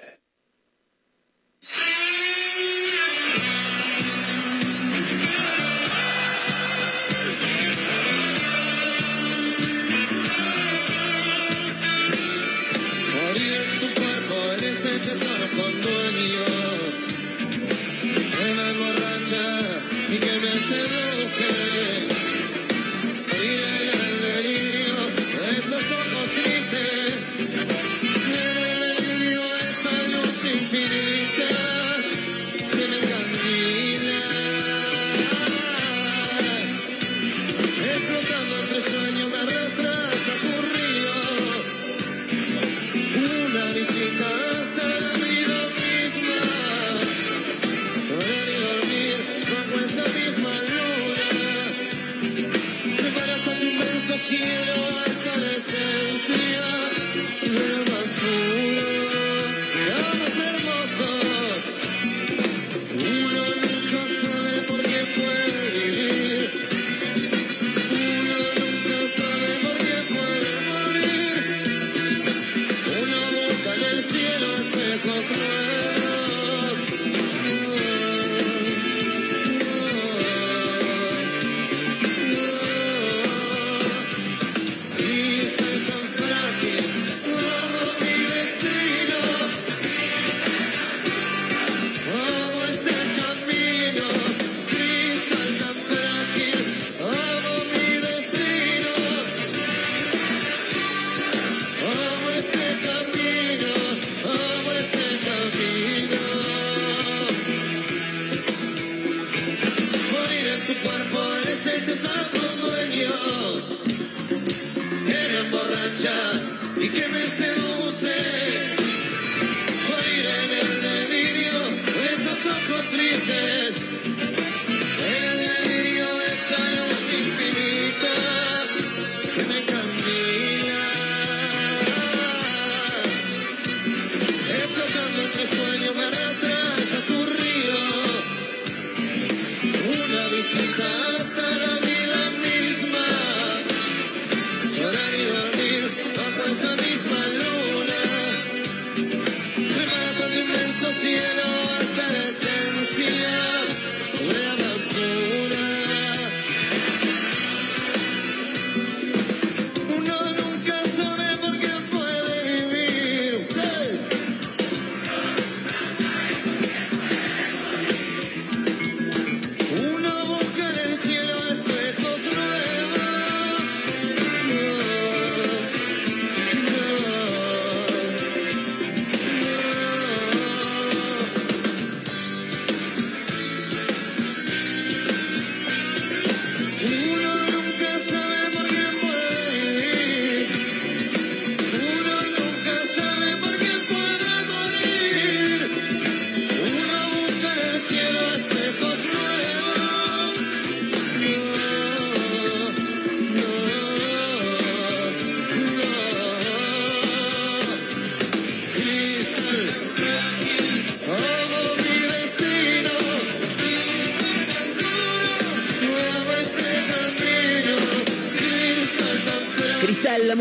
Tesoro con dueño que me emborracha y que me seduce.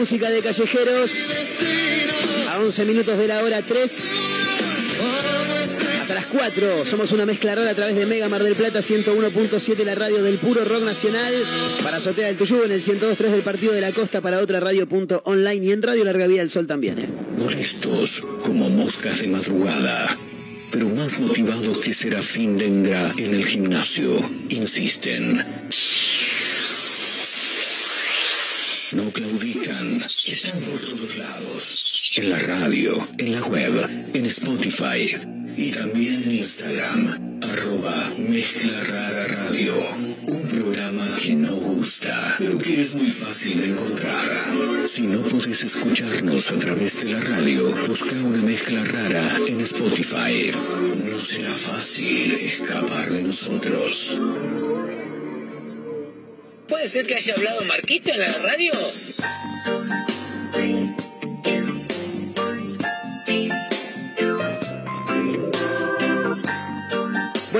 Música de callejeros. A 11 minutos de la hora 3. Hasta las 4. Somos una mezcla rara a través de Mega Mar del Plata 101.7, la radio del puro rock nacional. Para Azotea del Tuyú en el 102.3 del Partido de la Costa para otra radio.online y en Radio Larga Vía del Sol también. ¿eh? Como moscas de madrugada, pero más motivados que Serafín Dengra en el gimnasio. Insisten. No claudican. Están por todos lados. En la radio, en la web, en Spotify y también en Instagram. Arroba Mezcla Rara Radio. Un programa que no gusta, pero que es muy fácil de encontrar. Si no puedes escucharnos a través de la radio, busca una mezcla rara en Spotify. No será fácil escapar de nosotros. ¿Puede ser que haya hablado Marquito en la radio?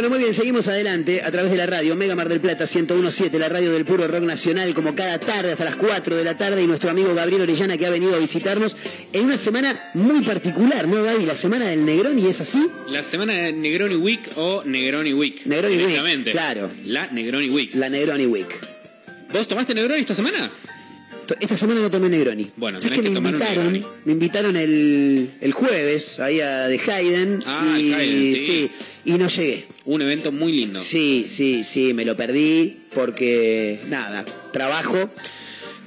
Bueno, muy bien, seguimos adelante a través de la radio Mega Mar del Plata 1017, la radio del puro rock nacional, como cada tarde hasta las 4 de la tarde, y nuestro amigo Gabriel Orellana que ha venido a visitarnos en una semana muy particular, ¿no, Gaby? La semana del Negroni, ¿es así? La semana de Negroni Week o Negroni Week. Negroni Week, claro. La Negroni Week. La Negroni Week. ¿Vos tomaste Negroni esta semana? Esta semana no tomé Negroni. Bueno, ¿Sabes tenés que me que un invitaron? Me invitaron el, el jueves ahí a de Hayden. Ah, y, Hayden, sí. Y no llegué. Un evento muy lindo. Sí, sí, sí, me lo perdí porque, nada, trabajo.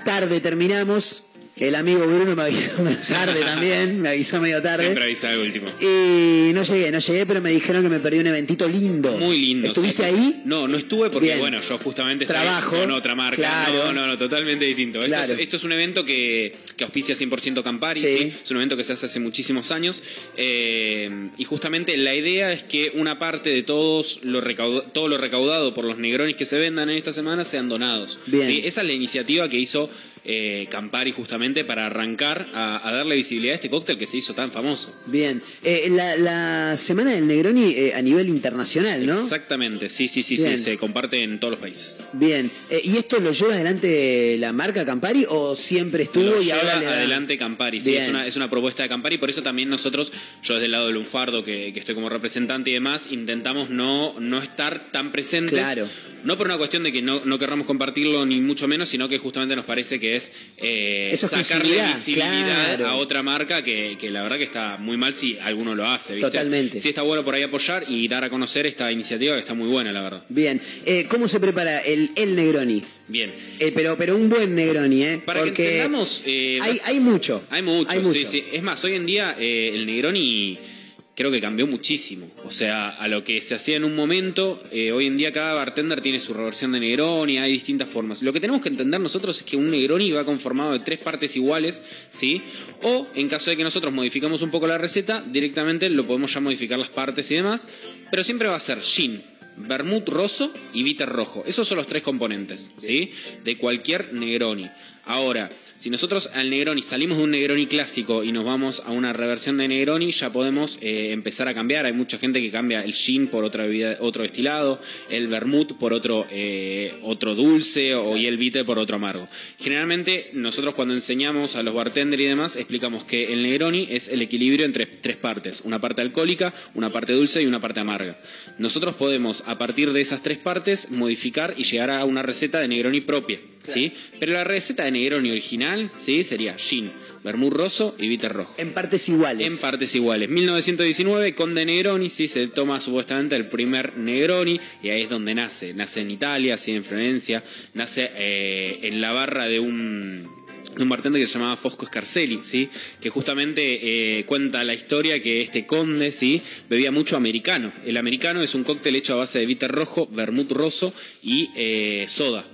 Tarde terminamos. El amigo Bruno me avisó tarde también, me avisó medio tarde. Siempre avisa de último. Y no llegué, no llegué, pero me dijeron que me perdí un eventito lindo. Muy lindo. ¿Estuviste sí, ahí? No, no estuve porque, Bien. bueno, yo justamente Trabajo. con otra marca. Claro. No, no, no, totalmente distinto. Esto, Claro. es, esto es un evento que, que auspicia 100% Campari. Sí. ¿sí? Es un evento que se hace hace muchísimos años. eh, y justamente la idea es que una parte de todos lo recauda- todo lo recaudado por los negronis que se vendan en esta semana sean donados. Bien. Esa es la iniciativa que hizo eh, Campari justamente para arrancar a, a darle visibilidad a este cóctel que se hizo tan famoso. Bien. Eh, la, la semana del Negroni eh, a nivel internacional, ¿no? Exactamente, sí, sí, sí, sí, se comparte en todos los países. Bien. Eh, ¿Y esto lo lleva adelante la marca Campari o siempre estuvo Lo y lleva ahora le da- adelante Campari, sí, es una, es una propuesta de Campari, por eso también nosotros, yo desde el lado del Lunfardo, que, que estoy como representante y demás, intentamos no, no estar tan presentes. Claro. No por una cuestión de que no, no querramos compartirlo ni mucho menos, sino que justamente nos parece que es eh, sacarle visibilidad claro. a otra marca que, que la verdad que está muy mal si alguno lo hace. ¿viste? Totalmente. Sí está bueno por ahí apoyar y dar a conocer esta iniciativa que está muy buena, la verdad. Bien. Eh, ¿Cómo se prepara el, el Negroni? Bien. Eh, pero, pero un buen Negroni, ¿eh? Para que Porque entendamos... eh, hay, hay mucho. Hay mucho, Hay mucho. sí, sí. Es más, hoy en día el Negroni creo que cambió muchísimo. O sea, a lo que se hacía en un momento, eh, hoy en día cada bartender tiene su reversión de Negroni, hay distintas formas. Lo que tenemos que entender nosotros es que un Negroni va conformado de tres partes iguales, ¿sí? O en caso de que nosotros modificamos un poco la receta, directamente lo podemos ya modificar las partes y demás, pero siempre va a ser gin, vermut roso y bitter rojo. Esos son los tres componentes, ¿sí? De cualquier Negroni. Ahora, si nosotros al Negroni salimos de un Negroni clásico y nos vamos a una reversión de Negroni, ya podemos eh, empezar a cambiar. Hay mucha gente que cambia el gin por otra bebida, otro destilado, el vermut por otro, eh, otro dulce o, y el bitter por otro amargo. Generalmente nosotros cuando enseñamos a los bartenders y demás explicamos que el Negroni es el equilibrio entre tres partes, una parte alcohólica, una parte dulce y una parte amarga. Nosotros podemos a partir de esas tres partes modificar y llegar a una receta de Negroni propia. ¿Sí? Pero la receta de Negroni original, ¿sí? Sería gin, vermut roso y bitter rojo. En partes iguales. En partes iguales. 1919, Conde Negroni, sí, se toma supuestamente el primer Negroni y ahí es donde nace. Nace en Italia, así en Florencia, nace eh, en la barra de un, un bartender que se llamaba Fosco Scarcelli, ¿sí? que justamente eh, cuenta la historia que este conde ¿sí? bebía mucho americano. El americano es un cóctel hecho a base de bitter rojo, vermut roso y eh, soda.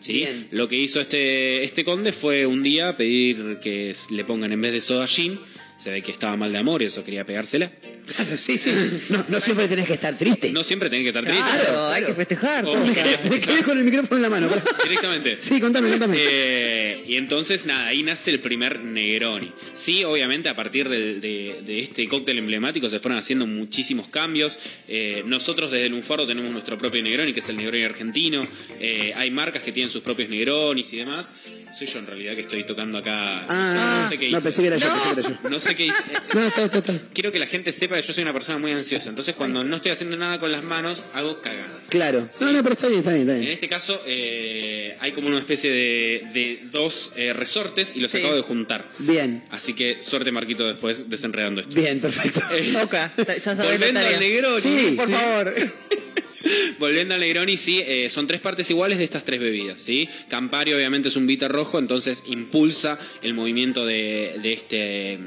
¿Sí? Lo que hizo este, este conde fue un día pedir que le pongan en vez de soda gin. Se ve que estaba mal de amor y eso quería pegársela. Claro, sí, sí. No, no siempre tenés que estar triste. No siempre tenés que estar triste. Claro, hay que festejar. Oh. Me quedé con el micrófono en la mano. Directamente. Sí, contame, contame. Eh, y entonces, nada, ahí nace el primer Negroni. Sí, obviamente, a partir de, de este cóctel emblemático se fueron haciendo muchísimos cambios. Eh, nosotros desde Lunfardo tenemos nuestro propio Negroni, que es el Negroni argentino. Eh, hay marcas que tienen sus propios Negronis y demás. Soy yo en realidad que estoy tocando acá. Ah, no sé qué no, hice. pensé que era yo, pensé que era yo. No sé qué hice. Eh, No, está, está, está. Quiero que la gente sepa que yo soy una persona muy ansiosa. Entonces, cuando no estoy haciendo nada con las manos, hago cagadas. Claro. No, no, pero está bien, está bien, está En bien. este caso, eh, hay como una especie de, de dos eh, resortes y los Sí. acabo de juntar. Bien, Así que suerte, Marquito, después desenredando esto. bien, perfecto. Toca. Ya Volviendo al Negroni. Sí, Por sí. favor. Volviendo al Negroni, sí, eh, son tres partes iguales de estas tres bebidas, ¿sí? Campari obviamente es un bitter rojo, entonces impulsa el movimiento de, de este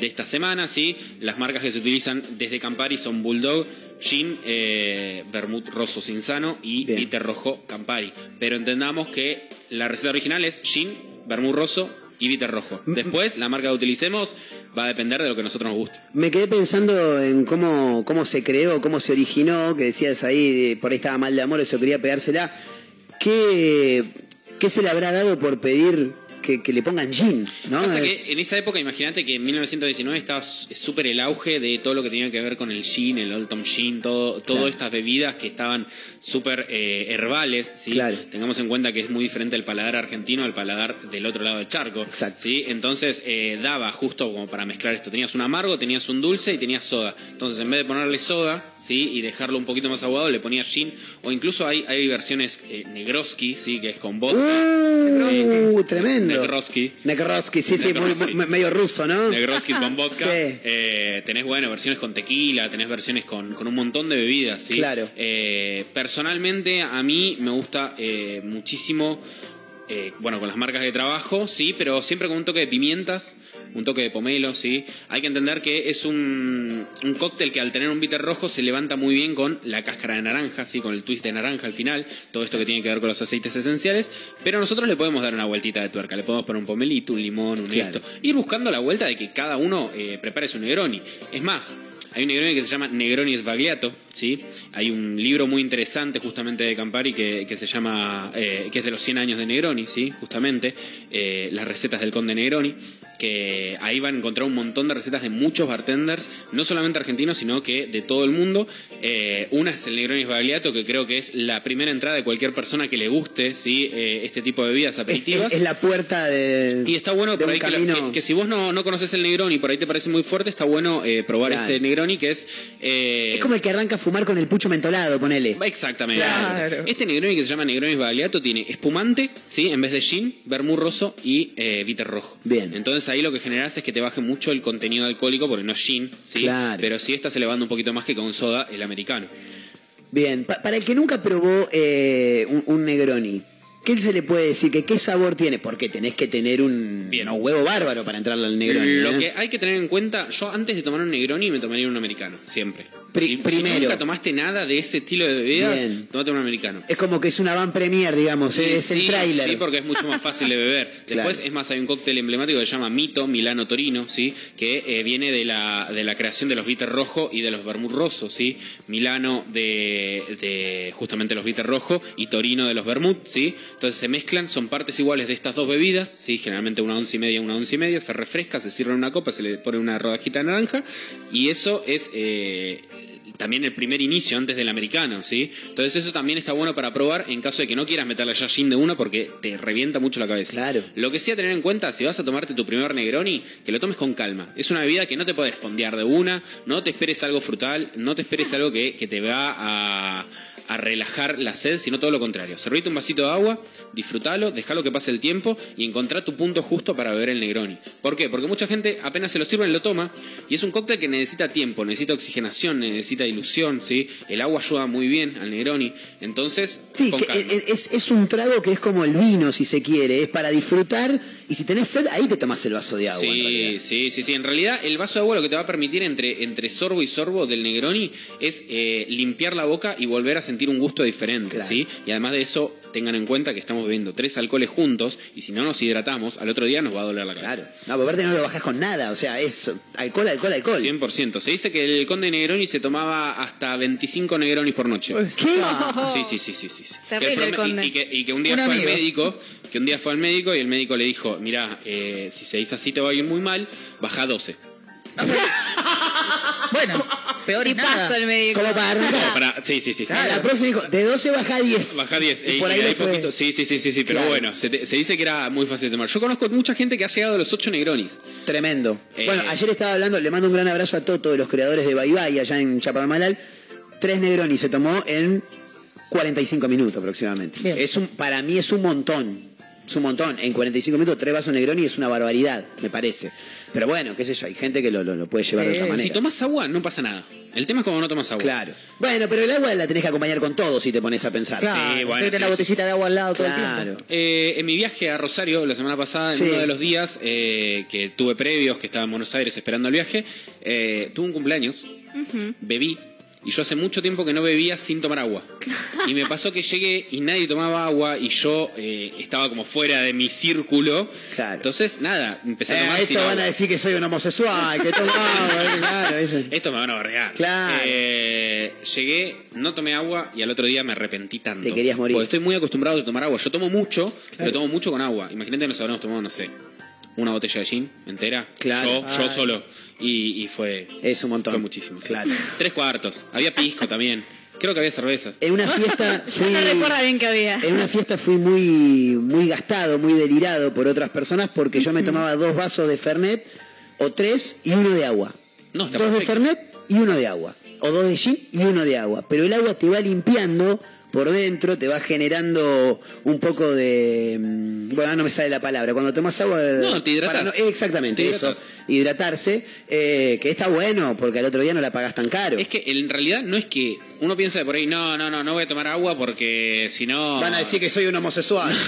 de esta semana, ¿sí? Las marcas que se utilizan desde Campari son Bulldog, Gin, eh, Vermouth Rosso Cinzano y Bien. Rojo Campari. Pero entendamos que la receta original es Gin, Vermouth Rosso y Bitter Rojo. Después, la marca que utilicemos va a depender de lo que a nosotros nos guste. Me quedé pensando en cómo, cómo se creó, cómo se originó, que decías ahí, por ahí estaba mal de amor, eso quería pegársela. ¿Qué, qué se le habrá dado por pedir que, que le pongan gin? ¿no? Pasa Es- que en esa época, imagínate que en 1919 estaba s- súper el auge de todo lo que tenía que ver con el gin, el Old Tom Gin, todo, todas Claro. estas bebidas que estaban súper eh, herbales, ¿sí? Claro. Tengamos en cuenta que es muy diferente el paladar argentino al paladar del otro lado del charco, Exacto. ¿sí? Entonces eh, daba justo como para mezclar esto. Tenías un amargo, tenías un dulce y tenías soda. Entonces en vez de ponerle soda, ¿sí? Y dejarlo un poquito más aguado, le ponías gin. O incluso hay, hay versiones eh, Negroski, ¿sí? Que es con vodka. Uh, tremendo. Negroski. Negroski, sí, sí, muy- Negroski. muy- medio ruso, ¿no? Negroski con vodka. Sí. Eh, tenés, bueno, versiones con tequila, tenés versiones con, con un montón de bebidas, ¿sí? Claro. Personalmente, a mí me gusta eh, muchísimo, eh, bueno, con las marcas de trabajo, sí, pero siempre con un toque de pimientas, un toque de pomelo, sí. Hay que entender que es un, un cóctel que al tener un bitter rojo se levanta muy bien con la cáscara de naranja, sí, con el twist de naranja al final, todo esto que tiene que ver con los aceites esenciales, pero nosotros le podemos dar una vueltita de tuerca, le podemos poner un pomelito, un limón, un Claro. esto, ir buscando la vuelta de que cada uno eh, prepare su Negroni. Es más, hay un Negroni que se llama Negroni Sbagliato, ¿sí? Hay un libro muy interesante justamente de Campari que, que se llama, eh, que es de los 100 años de Negroni, ¿sí? Justamente, eh, las recetas del Conde Negroni, que ahí van a encontrar un montón de recetas de muchos bartenders, no solamente argentinos, sino que de todo el mundo. Eh, una es el Negroni Sbagliato, que creo que es la primera entrada de cualquier persona que le guste, ¿sí? Eh, este tipo de bebidas Es, aperitivas. es- es la puerta de. Y está bueno de por ahí que, si vos no, no conoces el Negroni por ahí te parece muy fuerte, está bueno probar Claro. este Negroni que es... eh, Es como el que arranca a fumar con el pucho mentolado, ponele. Exactamente. Claro. Este Negroni que se llama Negroni Sbagliato tiene espumante, ¿sí? En vez de gin, vermouth rosso y eh, bitter rojo. Bien. Entonces ahí lo que generas es que te baje mucho el contenido alcohólico porque no es gin, ¿sí? Claro. Pero sí estás elevando un poquito más que con soda el americano. Bien, pa- para el que nunca probó eh, un, un Negroni, ¿qué se le puede decir? ¿Que ¿Qué sabor tiene? Porque tenés que tener un Bien. no, huevo bárbaro para entrarle al Negroni. Lo ¿eh? que hay que tener en cuenta, yo antes de tomar un Negroni me tomaría un americano, siempre. Pri- si, si primero. nunca tomaste nada de ese estilo de bebidas, Bien. tomate un americano. Es como que es una van premier, digamos, Sí, es el sí, tráiler. Sí, porque es mucho más fácil de beber. Claro. Después, es más, hay un cóctel emblemático que se llama Mito, Milano Torino, ¿sí? Que eh, viene de la, de la creación de los bitter rojo y de los vermouth rosos, ¿sí? Milano de, de justamente los bitter rojo y Torino de los vermouth, ¿sí? Entonces se mezclan, son partes iguales de estas dos bebidas, ¿sí? Generalmente una once y media, una once y media, se refresca, se sirve en una copa, se le pone una rodajita de naranja y eso es... eh, también el primer inicio antes del americano, ¿sí? Entonces eso también está bueno para probar en caso de que no quieras meterle ya gin de una porque te revienta mucho la cabeza. Claro. Lo que sí a tener en cuenta, si vas a tomarte tu primer Negroni, que lo tomes con calma. Es una bebida que no te puedes fondear de una, no te esperes algo frutal, no te esperes algo que, que te va a, a relajar la sed, sino todo lo contrario. Servite un vasito de agua, disfrútalo, déjalo que pase el tiempo y encontrá tu punto justo para beber el Negroni. ¿Por qué? Porque mucha gente apenas se lo sirven lo toma y es un cóctel que necesita tiempo, necesita oxigenación, necesita ilusión, ¿sí? El agua ayuda muy bien al Negroni, entonces Sí, con que calma. es, es- un trago que es como el vino, si se quiere, es para disfrutar y si tenés sed, ahí te tomas el vaso de agua. Sí, sí, sí, sí. En realidad, el vaso de agua lo que te va a permitir entre, entre sorbo y sorbo del Negroni es eh, limpiar la boca y volver a sentir sentir un gusto diferente, ¿sí? Y además de eso, tengan en cuenta que estamos bebiendo tres alcoholes juntos y si no nos hidratamos, al otro día nos va a doler la cabeza. Claro. No, aparte no lo bajás con nada, o sea, es alcohol, alcohol, alcohol. 100%. Se dice que el conde Negroni se tomaba hasta 25 Negronis por noche. ¿Qué? Sí, sí, sí, sí, sí. Que el el prome- conde. y, y que, y que un día Un fue amigo. al médico, que un día fue al médico y el médico le dijo, mira, si se dice así te va a ir muy mal, baja 12. Bueno, peor Y nada. paso el médico. Como para arrancar. Para- sí, sí, sí. sí. La próxima dijo, de 12 baja a 10. Baja 10. Y Y, por ahí le hay fue- poquito- sí, sí, sí, sí, sí. Pero Claro. bueno, se, te- se dice que era muy fácil de tomar. Yo conozco mucha gente que ha llegado a los 8 Negronis. Tremendo. Eh, bueno, ayer estaba hablando, le mando un gran abrazo a Toto, de los creadores de Bye Bye, allá en Chapadmalal. Tres Negroni se tomó en 45 minutos aproximadamente. Bien. Es un, para mí es un montón. Es un montón. En 45 minutos, tres vasos Negroni es una barbaridad, me parece. Pero bueno, qué sé yo, hay gente que lo, lo- lo puede llevar de otra manera. Si tomas agua, no pasa nada. El tema es cuando no tomas agua. Claro. Bueno, pero el agua la tenés que acompañar con todo si te pones a pensar. Claro, Sí, bueno, sí, la sí. botellita de agua al lado todo el Claro. tiempo. Eh, en mi viaje a Rosario la semana pasada, en Sí. uno de los días eh, que tuve previos, que estaba en Buenos Aires esperando el viaje, eh, tuve un cumpleaños, bebí, y yo hace mucho tiempo que no bebía sin tomar agua. Y me pasó que llegué y nadie tomaba agua y yo eh, estaba como fuera de mi círculo. Claro. Entonces, nada, empecé a Eh, tomar esto van agua. a decir que soy un homosexual, que tomo agua, eh, claro. Esto me van a barrear. Claro. Eh, llegué, no tomé agua y al otro día me arrepentí tanto. Te querías morir. Porque estoy muy acostumbrado a tomar agua. Yo tomo mucho, pero tomo mucho con agua. Imagínate que nos habremos tomado, no sé, una botella de gin entera. Claro. Yo, yo solo. Y, y fue. Es un montón. Fue muchísimo. sí. Claro. Tres cuartos. Había pisco también. Creo que había cervezas. En una fiesta fui, No recuerda bien que había. en una fiesta fui muy, muy gastado, muy delirado por otras personas porque yo me tomaba dos vasos de Fernet o tres y uno de agua. No, dos de. Fernet y uno de agua. O dos de gin y uno de agua. Pero el agua te va limpiando por dentro, te va generando un poco de... mm, Bueno, no me sale la palabra. Cuando tomas agua... No, te hidratas. no- exactamente, Te eso. Hidratarse, eh, que está bueno porque al otro día no la pagas tan caro. Es que en realidad no es que uno piensa de por ahí, no, no, no, no voy a tomar agua porque si no. Van a decir que soy un homosexual.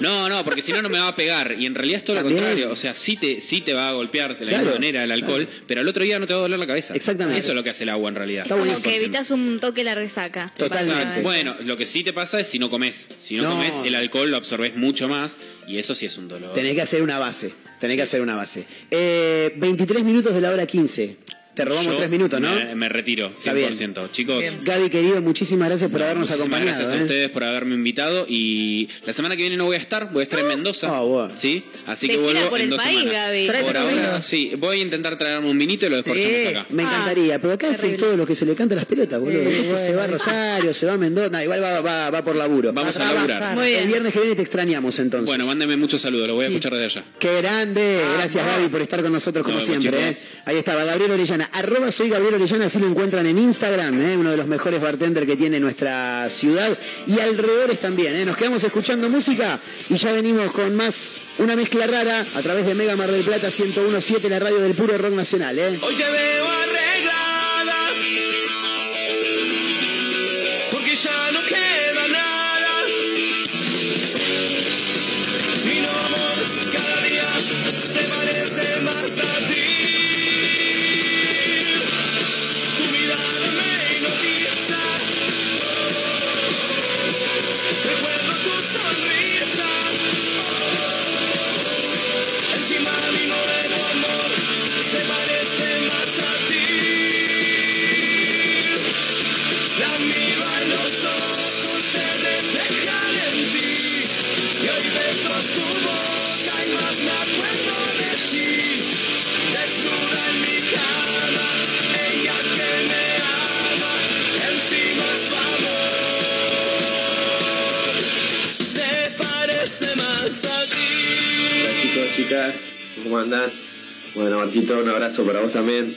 No, no, porque si no, no me va a pegar. Y en realidad es todo lo contrario. O sea, sí te, sí te va a golpear de la Claro, misma manera el alcohol, pero al otro día no te va a doler la cabeza. Exactamente. Eso es lo que hace el agua en realidad. Está Como buenísimo. que evitas un toque la resaca. Totalmente. Bueno, lo que sí te pasa es si no comes. Si no, No. comes, el alcohol lo absorbes mucho más y eso sí es un dolor. Tenés que hacer una base. Tenés que hacer una base. Eh, 23 minutos de la hora 15. Te robamos Yo 3 minutos, ¿no? Me, me retiro, 100%. Está bien. Chicos, Gaby, querido, muchísimas gracias por habernos acompañado. Gracias a ¿eh? ustedes por haberme invitado y la semana que viene no voy a estar, voy a estar en Mendoza. Ah, bueno. ¿Sí? Así Te que vuelvo por en el dos país, semanas. Gaby. Por ahora, vino. sí. Voy a intentar traerme un vinito y lo descorchamos acá. Me Ah, encantaría, pero acá son terrible. todos los que se le cantan las pelotas, boludo. se va a Rosario, se va a Mendoza. No, igual va, va- va por laburo. Vamos a trabajar. laburar. Muy El viernes que viene te extrañamos entonces. Bueno, mándenme muchos saludos, lo voy a escuchar desde allá. Qué grande. Gracias, Gaby, por estar con nosotros como siempre. chicos. ¿eh? Ahí estaba, Gabriel Orellana. Arroba soy Gabriel Orellana, así lo encuentran en Instagram, ¿eh? uno de los mejores bartenders que tiene nuestra ciudad y alrededores también. ¿eh? Nos quedamos escuchando música y ya venimos con más, una mezcla rara a través de Mega Mar del Plata 1017, la radio del puro rock nacional. ¿eh? Veo arreglada chicas, ¿cómo andan? Bueno, Marquito, un abrazo para vos también.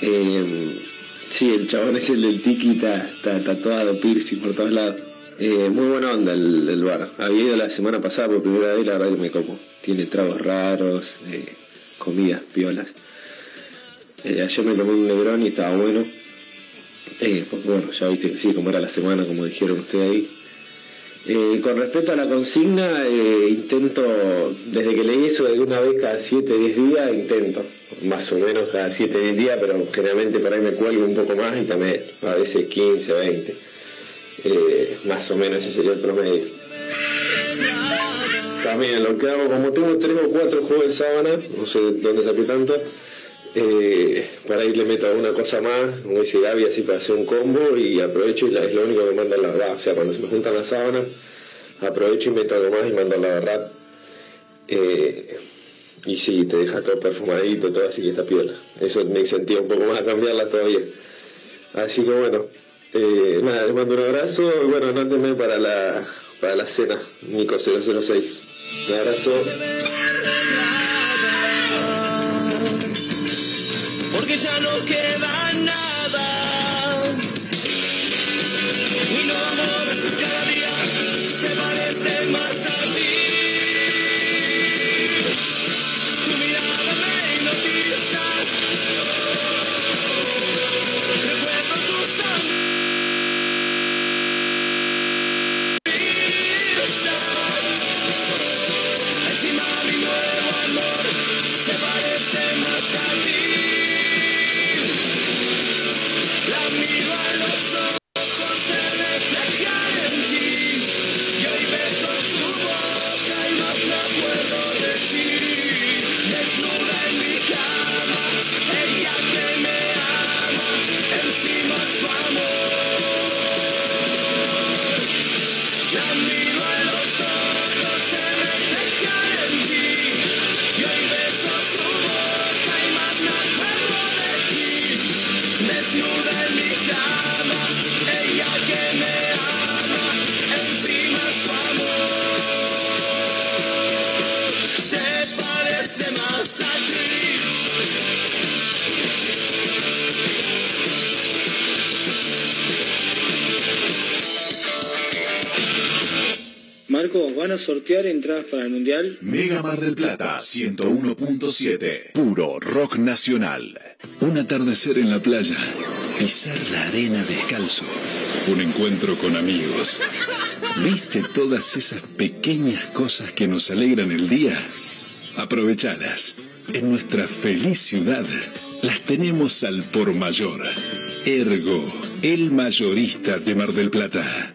Eh, sí, el chabón es el del tiki, está, está tatuado, piercing por todos lados. Eh, muy buena onda el, el bar. Había ido la semana pasada por primera vez, la verdad que me como. Tiene tragos raros, eh, comidas piolas. Eh, ayer me tomé un negrón y estaba bueno. Porque bueno, ya viste sí, como era la semana, como dijeron ustedes ahí. Eh, con respecto a la consigna, eh, intento, desde que leí eso de una vez cada 7, 10 días, intento, más o menos cada 7, 10 días, pero generalmente por ahí me cuelgo un poco más y también a veces 15, 20. Eh, más o menos ese sería el promedio. También lo que hago, como tengo tres o cuatro juegos de sábana, no sé dónde saqué tanto, eh, para ahí le meto alguna cosa más, como dice Gaby, así para hacer un combo y aprovecho y la- es lo único que mando a la verdad. O sea, cuando se me juntan las sábanas, aprovecho y meto algo más y mando la verdad. Eh, y sí, te deja todo perfumadito, todo así que está piola. Eso me incentiva un poco más a cambiarla todavía. Así que bueno, eh, nada, les mando un abrazo y bueno, anótenme para la, para la cena, Nico 006. Un abrazo. Porque ya no queda nada. Sortear entradas para el Mundial? Mega Mar del Plata 101.7. Puro rock nacional. Un atardecer en la playa. Pisar la arena descalzo. Un encuentro con amigos. ¿Viste todas esas pequeñas cosas que nos alegran el día? Aprovechalas. En nuestra feliz ciudad las tenemos al por mayor. Ergo, el mayorista de Mar del Plata.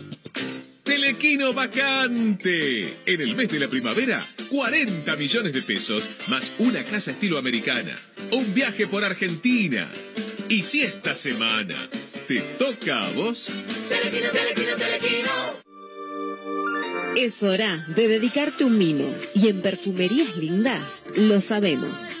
Telequino vacante. En el mes de la primavera, 40 millones de pesos más una casa estilo americana. Un viaje por Argentina. Y si esta semana te toca a vos, Telequino, telequino, telequino. Es hora de dedicarte un mimo y en Perfumerías Lindas lo sabemos.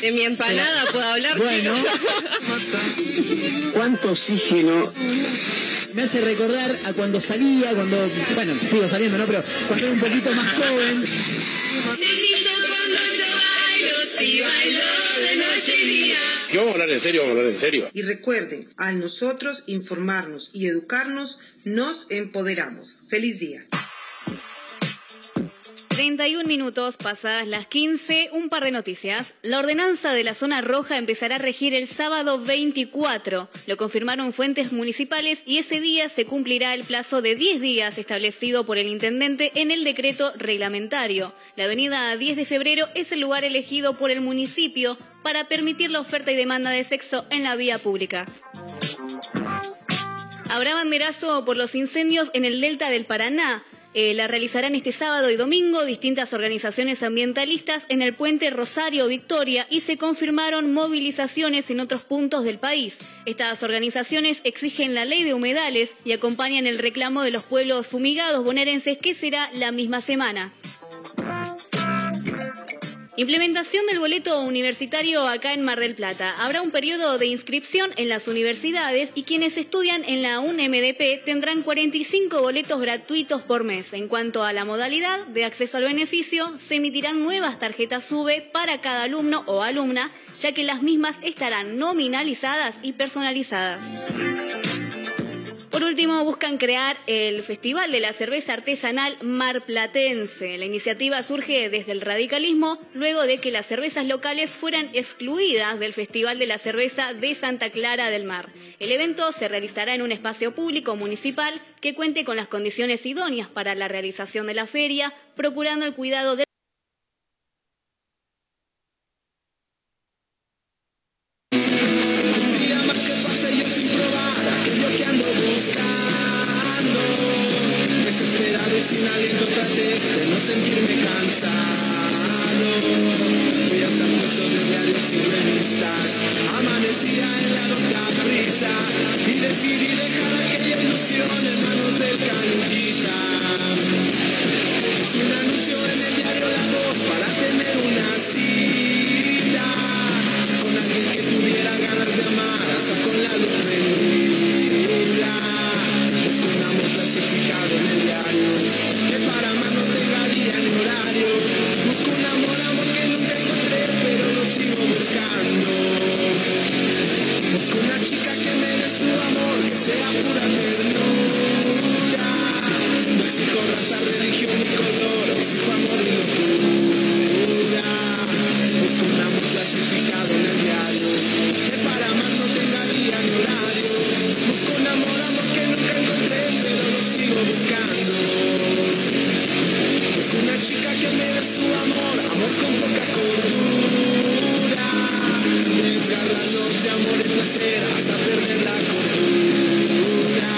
De mi empanada puedo hablar. Bueno. ¿Cuánto oxígeno? Me hace recordar a cuando salía, cuando, bueno, sigo saliendo, ¿no? Pero cuando era un poquito más joven. Y vamos a hablar en serio, vamos a hablar en serio. Y recuerden, al nosotros informarnos y educarnos, nos empoderamos. Feliz día. 31 minutos pasadas las 15, un par de noticias. La ordenanza de la zona roja empezará a regir el sábado 24. Lo confirmaron fuentes municipales y ese día se cumplirá el plazo de 10 días establecido por el intendente en el decreto reglamentario. La avenida 10 de febrero es el lugar elegido por el municipio para permitir la oferta y demanda de sexo en la vía pública. Habrá banderazo por los incendios en el delta del Paraná. Eh, la realizarán este sábado y domingo distintas organizaciones ambientalistas en el puente Rosario Victoria y se confirmaron movilizaciones en otros puntos del país. Estas organizaciones exigen la ley de humedales y acompañan el reclamo de los pueblos fumigados bonaerenses que será la misma semana. Implementación del boleto universitario acá en Mar del Plata. Habrá un periodo de inscripción en las universidades y quienes estudian en la UNMDP tendrán 45 boletos gratuitos por mes. En cuanto a la modalidad de acceso al beneficio, se emitirán nuevas tarjetas SUBE para cada alumno o alumna, ya que las mismas estarán nominalizadas y personalizadas. Por último, buscan crear el Festival de la Cerveza Artesanal Marplatense. La iniciativa surge desde el radicalismo luego de que las cervezas locales fueran excluidas del Festival de la Cerveza de Santa Clara del Mar. El evento se realizará en un espacio público municipal que cuente con las condiciones idóneas para la realización de la feria, procurando el cuidado de más que Desesperado y sin aliento traté de no sentirme cansado. Fui hasta puestos de diarios y revistas. Amanecía en la loca prisa y decidí dejar aquella ilusión en manos del. Puse un anuncio en el diario La Voz para tener una cita con alguien que tuviera ganas de amar hasta con la luz prendida. Que para más no tenga día ni horario. Busco un amor, amor que nunca encontré, pero lo sigo buscando. Busco una chica que me dé su amor, que sea pura ternura. No exijo raza, religión ni color, exijo amor y locura. Desgarrarnos de amor y placer hasta perder la cordura.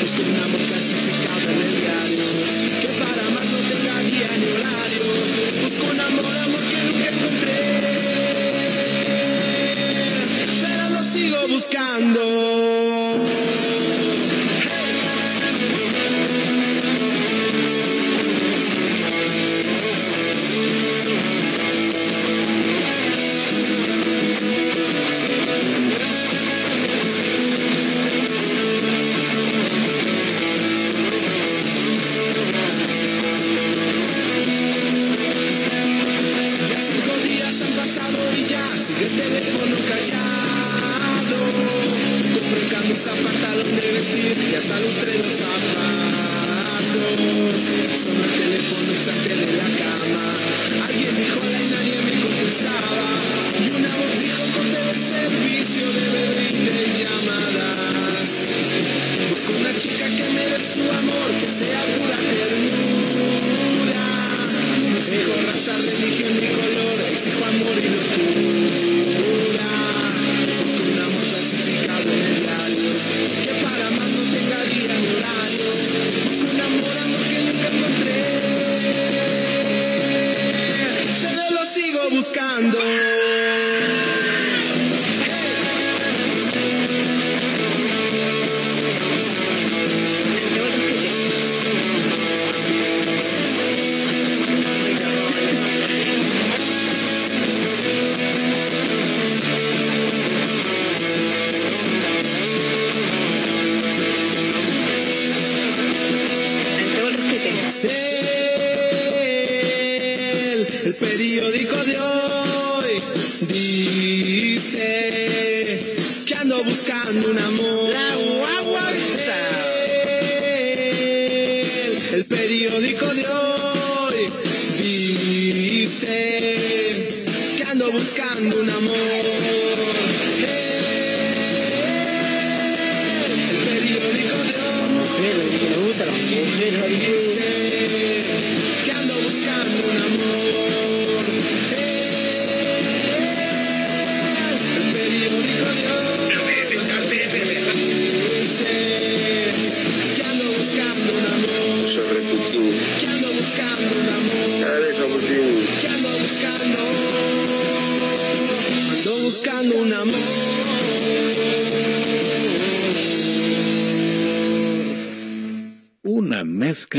Busco un amor clasificado en el diario, que para más no tenga día ni horario. Busco un amor, amor que nunca encontré, pero lo sigo buscando. Hasta lustré los zapatos. Sonó el teléfono y salté de la cama. Alguien dijo hola y nadie me contestaba. Y una voz dijo corte de servicio de 20 llamadas. Busco una chica que me dé su amor, que sea pura ternura. Exijo raza, religión y color, exijo amor y locura. Buscando. Periódico de hoy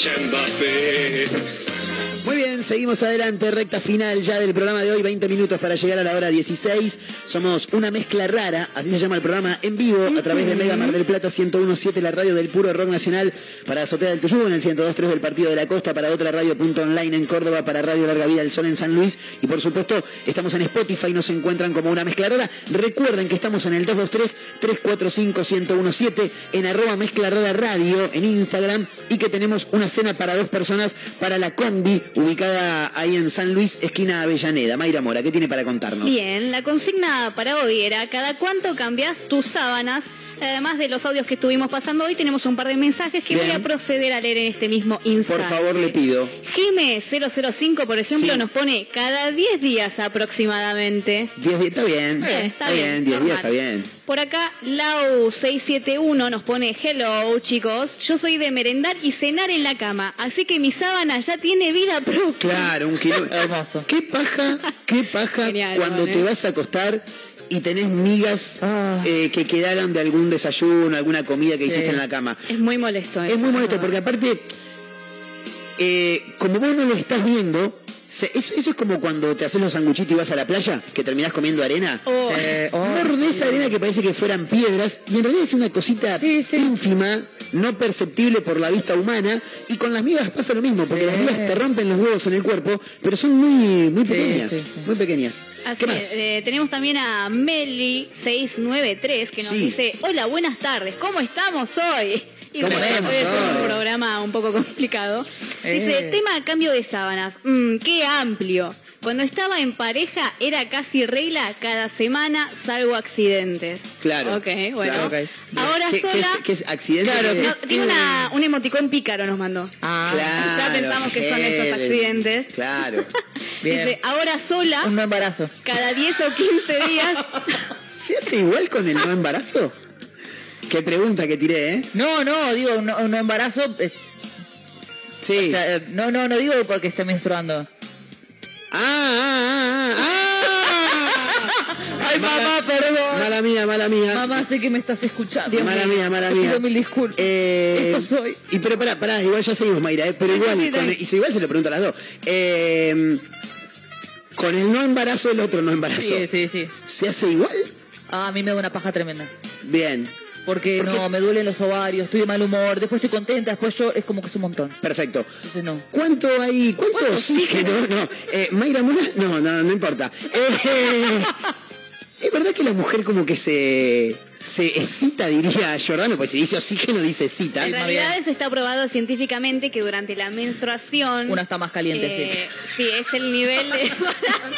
Christian Buffet. Muy bien, seguimos adelante, recta final ya del programa de hoy, 20 minutos para llegar a la hora 16. Somos una mezcla rara, así se llama el programa en vivo, a través de Mega Mar del Plata 1017, la radio del puro rock nacional, para Azotea del Tuyú en el 102.3 del Partido de la Costa, para otra radio punto online en Córdoba, para Radio Larga Vida del Sol en San Luis, y por supuesto, estamos en Spotify, nos encuentran como una mezcla rara. Recuerden que estamos en el 223-345-1017, en arroba mezcla rara radio, en Instagram, y que tenemos una cena para dos personas para la combi, ubicada ahí en San Luis, esquina Avellaneda. Mayra Mora, ¿qué tiene para contarnos? Bien, la consigna para hoy era ¿cada cuánto cambias tus sábanas? Además de los audios que estuvimos pasando hoy, tenemos un par de mensajes que voy a proceder a leer en este mismo instante. Por favor, le pido. Jime 005, por ejemplo, Sí. nos pone cada 10 días aproximadamente. 10 días, está bien. Eh, está bien, 10 días está bien. Por acá, Lau671 nos pone, hello chicos, yo soy de merendar y cenar en la cama, así que mi sábana ya tiene vida propia. Claro, un kilo. Hermoso. Qué paja, qué paja Genial, cuando te ¿eh? vas a acostar y tenés migas Ah. eh, que quedaron de algún desayuno, alguna comida que hiciste en la cama. Es muy molesto. Es muy molesto porque aparte, eh, como vos no lo estás viendo, Se- eso, eso es como cuando te haces los sanguchitos y vas a la playa, que terminás comiendo arena. Oh. Eh, oh, Mordés arena que parece que fueran piedras y en realidad es una cosita ínfima, no perceptible por la vista humana. Y con las migas pasa lo mismo, porque las migas te rompen los huevos en el cuerpo, pero son muy, muy pequeñas. sí, Muy pequeñas. Así ¿Qué más? eh, tenemos también a Meli693 que nos Sí. dice, hola, buenas tardes, ¿cómo estamos hoy? Y ¿Cómo bueno, estamos hoy es un programa un poco complicado. Dice, Eh. tema cambio de sábanas. Mm, qué amplio. Cuando estaba en pareja era casi regla cada semana, salvo accidentes. Claro. Ok, bueno. Claro. Ahora ¿Qué, qué sola... es, qué es accidente? Claro, ¿Qué- no, tiene una, un emoticón pícaro nos mandó. Ah, Claro, ya pensamos que son esos accidentes. Claro. Bien. Dice, ahora sola, un no embarazo. cada 10 o 15 días, ¿Se hace igual con el no embarazo? Qué pregunta que tiré, ¿eh? No, no, digo, un no, un no embarazo. es- Sí. o sea, no, no, no digo porque esté menstruando. Ah, ah, ah, ah. Ay, mamá, perdón. Mala mía, mala mía. Mamá, sé que me estás escuchando. mala mía, mala Te mía. pido mil disculpas. Eh, Esto soy. Y pero pará, pará, igual ya seguimos, Mayra, ¿eh? pero igual, con y si igual se lo pregunto a las dos. Eh, con el no embarazo, el otro no embarazo. Sí, sí, sí. ¿Se hace igual? Ah, a mí me da una paja tremenda. Bien, Porque no, me duelen los ovarios, estoy de mal humor, después estoy contenta, después yo, es como que es un montón. perfecto. Entonces no. ¿Cuánto hay? ¿Cuánto, ¿Cuánto oxígeno? No, eh, Mayra Mora, no, no, no importa. Eh, es verdad que la mujer como que se, se excita, diría Jordano, pues si dice oxígeno, dice excita. En realidad eso está probado científicamente que durante la menstruación... Una está más caliente, eh, sí. es el nivel de...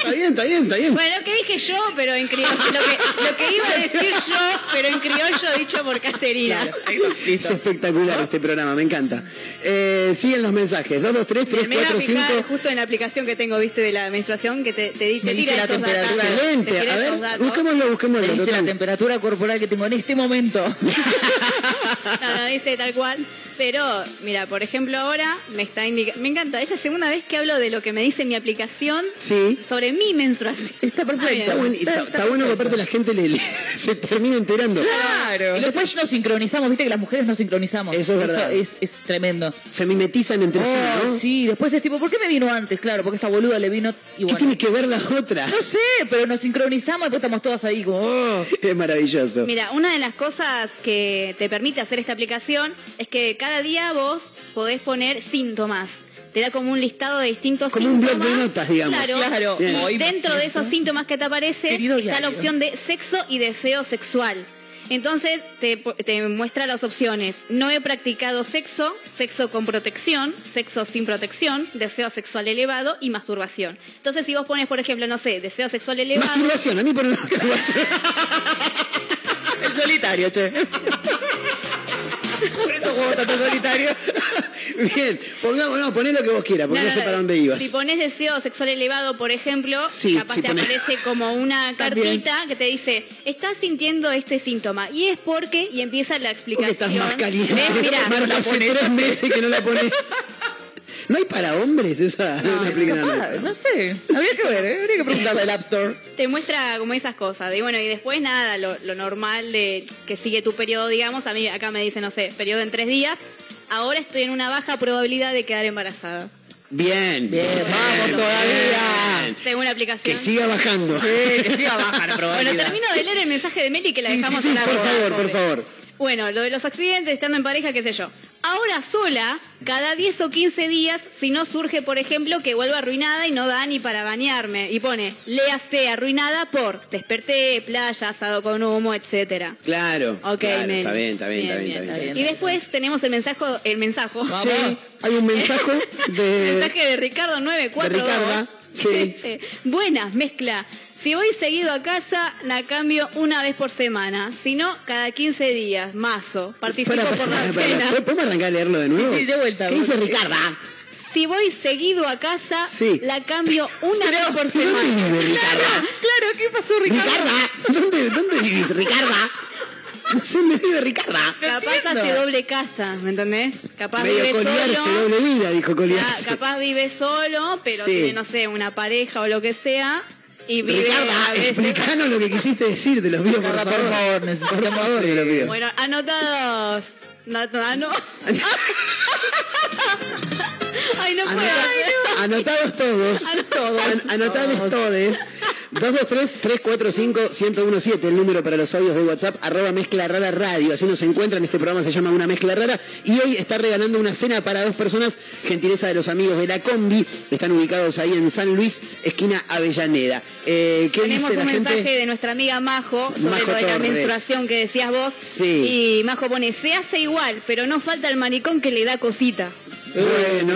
Está bien, está bien, está bien. bueno, lo que dije yo, pero en criollo... Lo que, lo que iba a decir yo, pero en criollo dicho por Casterina. Es espectacular este programa, me encanta. Eh, siguen los mensajes. 2, 2, 3, 3, Me iba a 4, 5. fijar justo en la aplicación que tengo, viste, de la menstruación, que te, te, te Me dice tira la esos datos. temperatura. Te Excelente. tira A ver, datos. busquémoslo, Me busquémoslo. dice la temperatura corporal que tengo en este momento. No dice tal cual. Pero, mira, por ejemplo, ahora me está indicando. Me encanta, es la segunda vez que hablo de lo que me dice mi aplicación Sí. sobre mi menstruación. Está perfecto. Está, buen- está- está bueno que aparte la gente le- le- se termina enterando. Claro. Y después nos sincronizamos, viste que las mujeres nos sincronizamos. Eso es verdad. es, es tremendo. Se mimetizan entre sí, Oh, ¿no? Sí, después es tipo, ¿por qué me vino antes? Claro, porque esta boluda le vino y ¿Qué bueno. tiene que ver la otra? No sé, pero nos sincronizamos y después estamos todas ahí como, oh. Es maravilloso. Mira, una de las cosas que te permite hacer esta aplicación es que cada día vos podés poner síntomas. Te da como un listado de distintos Como un síntomas. blog de notas, digamos. Claro. Claro. Y dentro de esos síntomas que te aparece querido está la opción de sexo y deseo sexual. Entonces te, te muestra las opciones. No he practicado sexo, sexo con protección, sexo sin protección, deseo sexual elevado y masturbación. Entonces si vos pones, por ejemplo, no sé, deseo sexual elevado... Masturbación, a mí por masturbación. El solitario, che. Por eso juego tanto solitario. Bien, pongamos, no, poné lo que vos quieras, porque no, No, no, sé para dónde ibas. Si pones deseo sexual elevado, por ejemplo, Sí, capaz sí, te aparece como una También. cartita que te dice, estás sintiendo este síntoma. Y es porque, y empieza la Porque explicación. estás más caliente. ¿Ves? Mirá, Marco, hace tres meses que no la pones. ¿No hay para hombres esa una aplicación? Capaz, no sé, habría que ver, ¿eh? habría que preguntarle al App Store. te muestra como esas cosas. Y bueno, y después nada, lo, lo normal de que sigue tu periodo, digamos. A mí acá me dice, no sé, periodo en tres días. Ahora estoy en una baja probabilidad de quedar embarazada. Bien. Bien, vamos todavía. Según la aplicación. Que siga bajando. Sí, que siga baja la Bueno, probabilidad. termino de leer el mensaje de Meli que la Sí, dejamos sí, sí, en la por favor, por favor. Bueno, lo de los accidentes, estando en pareja, qué sé yo. Ahora sola, cada 10 o 15 días, si no surge, por ejemplo, que vuelva arruinada y no da ni para bañarme. Y pone, léase arruinada por desperté, playa, asado con humo, etcétera. Claro. Ok, claro, está bien, está bien, está bien, Bien, está bien. bien. Y después tenemos el mensaje, el mensaje, Sí, hay un mensaje de. mensaje de Ricardo 942. De Ricarda, sí. Dice, Buenas, mezcla. Si voy seguido a casa, la cambio una vez por semana. Si no, cada 15 días. Mazo. Participo Pará, por la pará. cena. ¿Podemos arrancar a leerlo de nuevo? Sí, sí, de vuelta. ¿Qué dice Ricarda? Si voy seguido a casa, Sí. la cambio una vez por ¿Dónde semana. vive Ricarda? Claro, ¿qué pasó, Ricardo? Ricarda, ¿dónde, dónde vivís, Ricarda? No sé dónde vive Ricarda. Capaz hace doble casa, ¿me entendés? Capaz Medio vive coliarse, solo. doble vida, dijo Ah, coliarse. capaz vive solo, pero Sí. tiene, no sé, una pareja o lo que sea. Y vive Ricarda, veces- explicanos lo que quisiste decir, te los pido por Ricarda, favor. por favor, Por necesitamos, favor, te lo pido. Bueno, anotados. No, no, no. Ay, no puedo. Anota- Anotados todos. An- anotables todos. 223-345-1017, el número para los audios de WhatsApp, arroba mezcla rara radio. Así nos encuentran. Este programa se llama Una Mezcla Rara. Y hoy está regalando una cena para dos personas, gentileza de los amigos de la Combi. Están ubicados ahí en San Luis, esquina Avellaneda. Eh, ¿Qué Tenemos dice un la mensaje gente? de nuestra amiga Majo sobre Majo lo de la menstruación que decías vos. Sí. Y Majo pone, se hace igual, pero no falta el maricón que le da cosita. Bueno,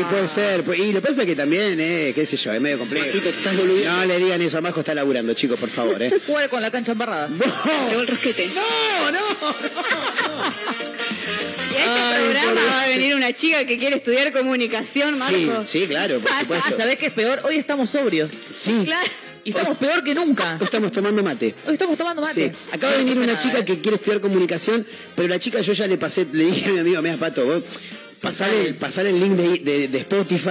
y puede ser. Y lo que pasa es que también, eh, qué sé yo, es medio complejo. No le digan eso, a Majo está laburando, chicos, por favor, eh. Jugar con la cancha embarrada. Pegó el rosquete. No, no. Y a este Ay, programa va a venir una chica que quiere estudiar comunicación, Sí, Marcos. sí, claro, por supuesto. ¿Sabés qué es peor? Hoy estamos sobrios. Sí. Claro. Y estamos peor que nunca. Hoy Estamos tomando mate. Hoy estamos tomando mate. Sí. Acaba de venir No una chica ¿eh? que quiere estudiar comunicación, pero la chica yo ya le pasé, le dije a mi amigo, mira, Pato, vos pasale, el- pasale el link de, de- de Spotify,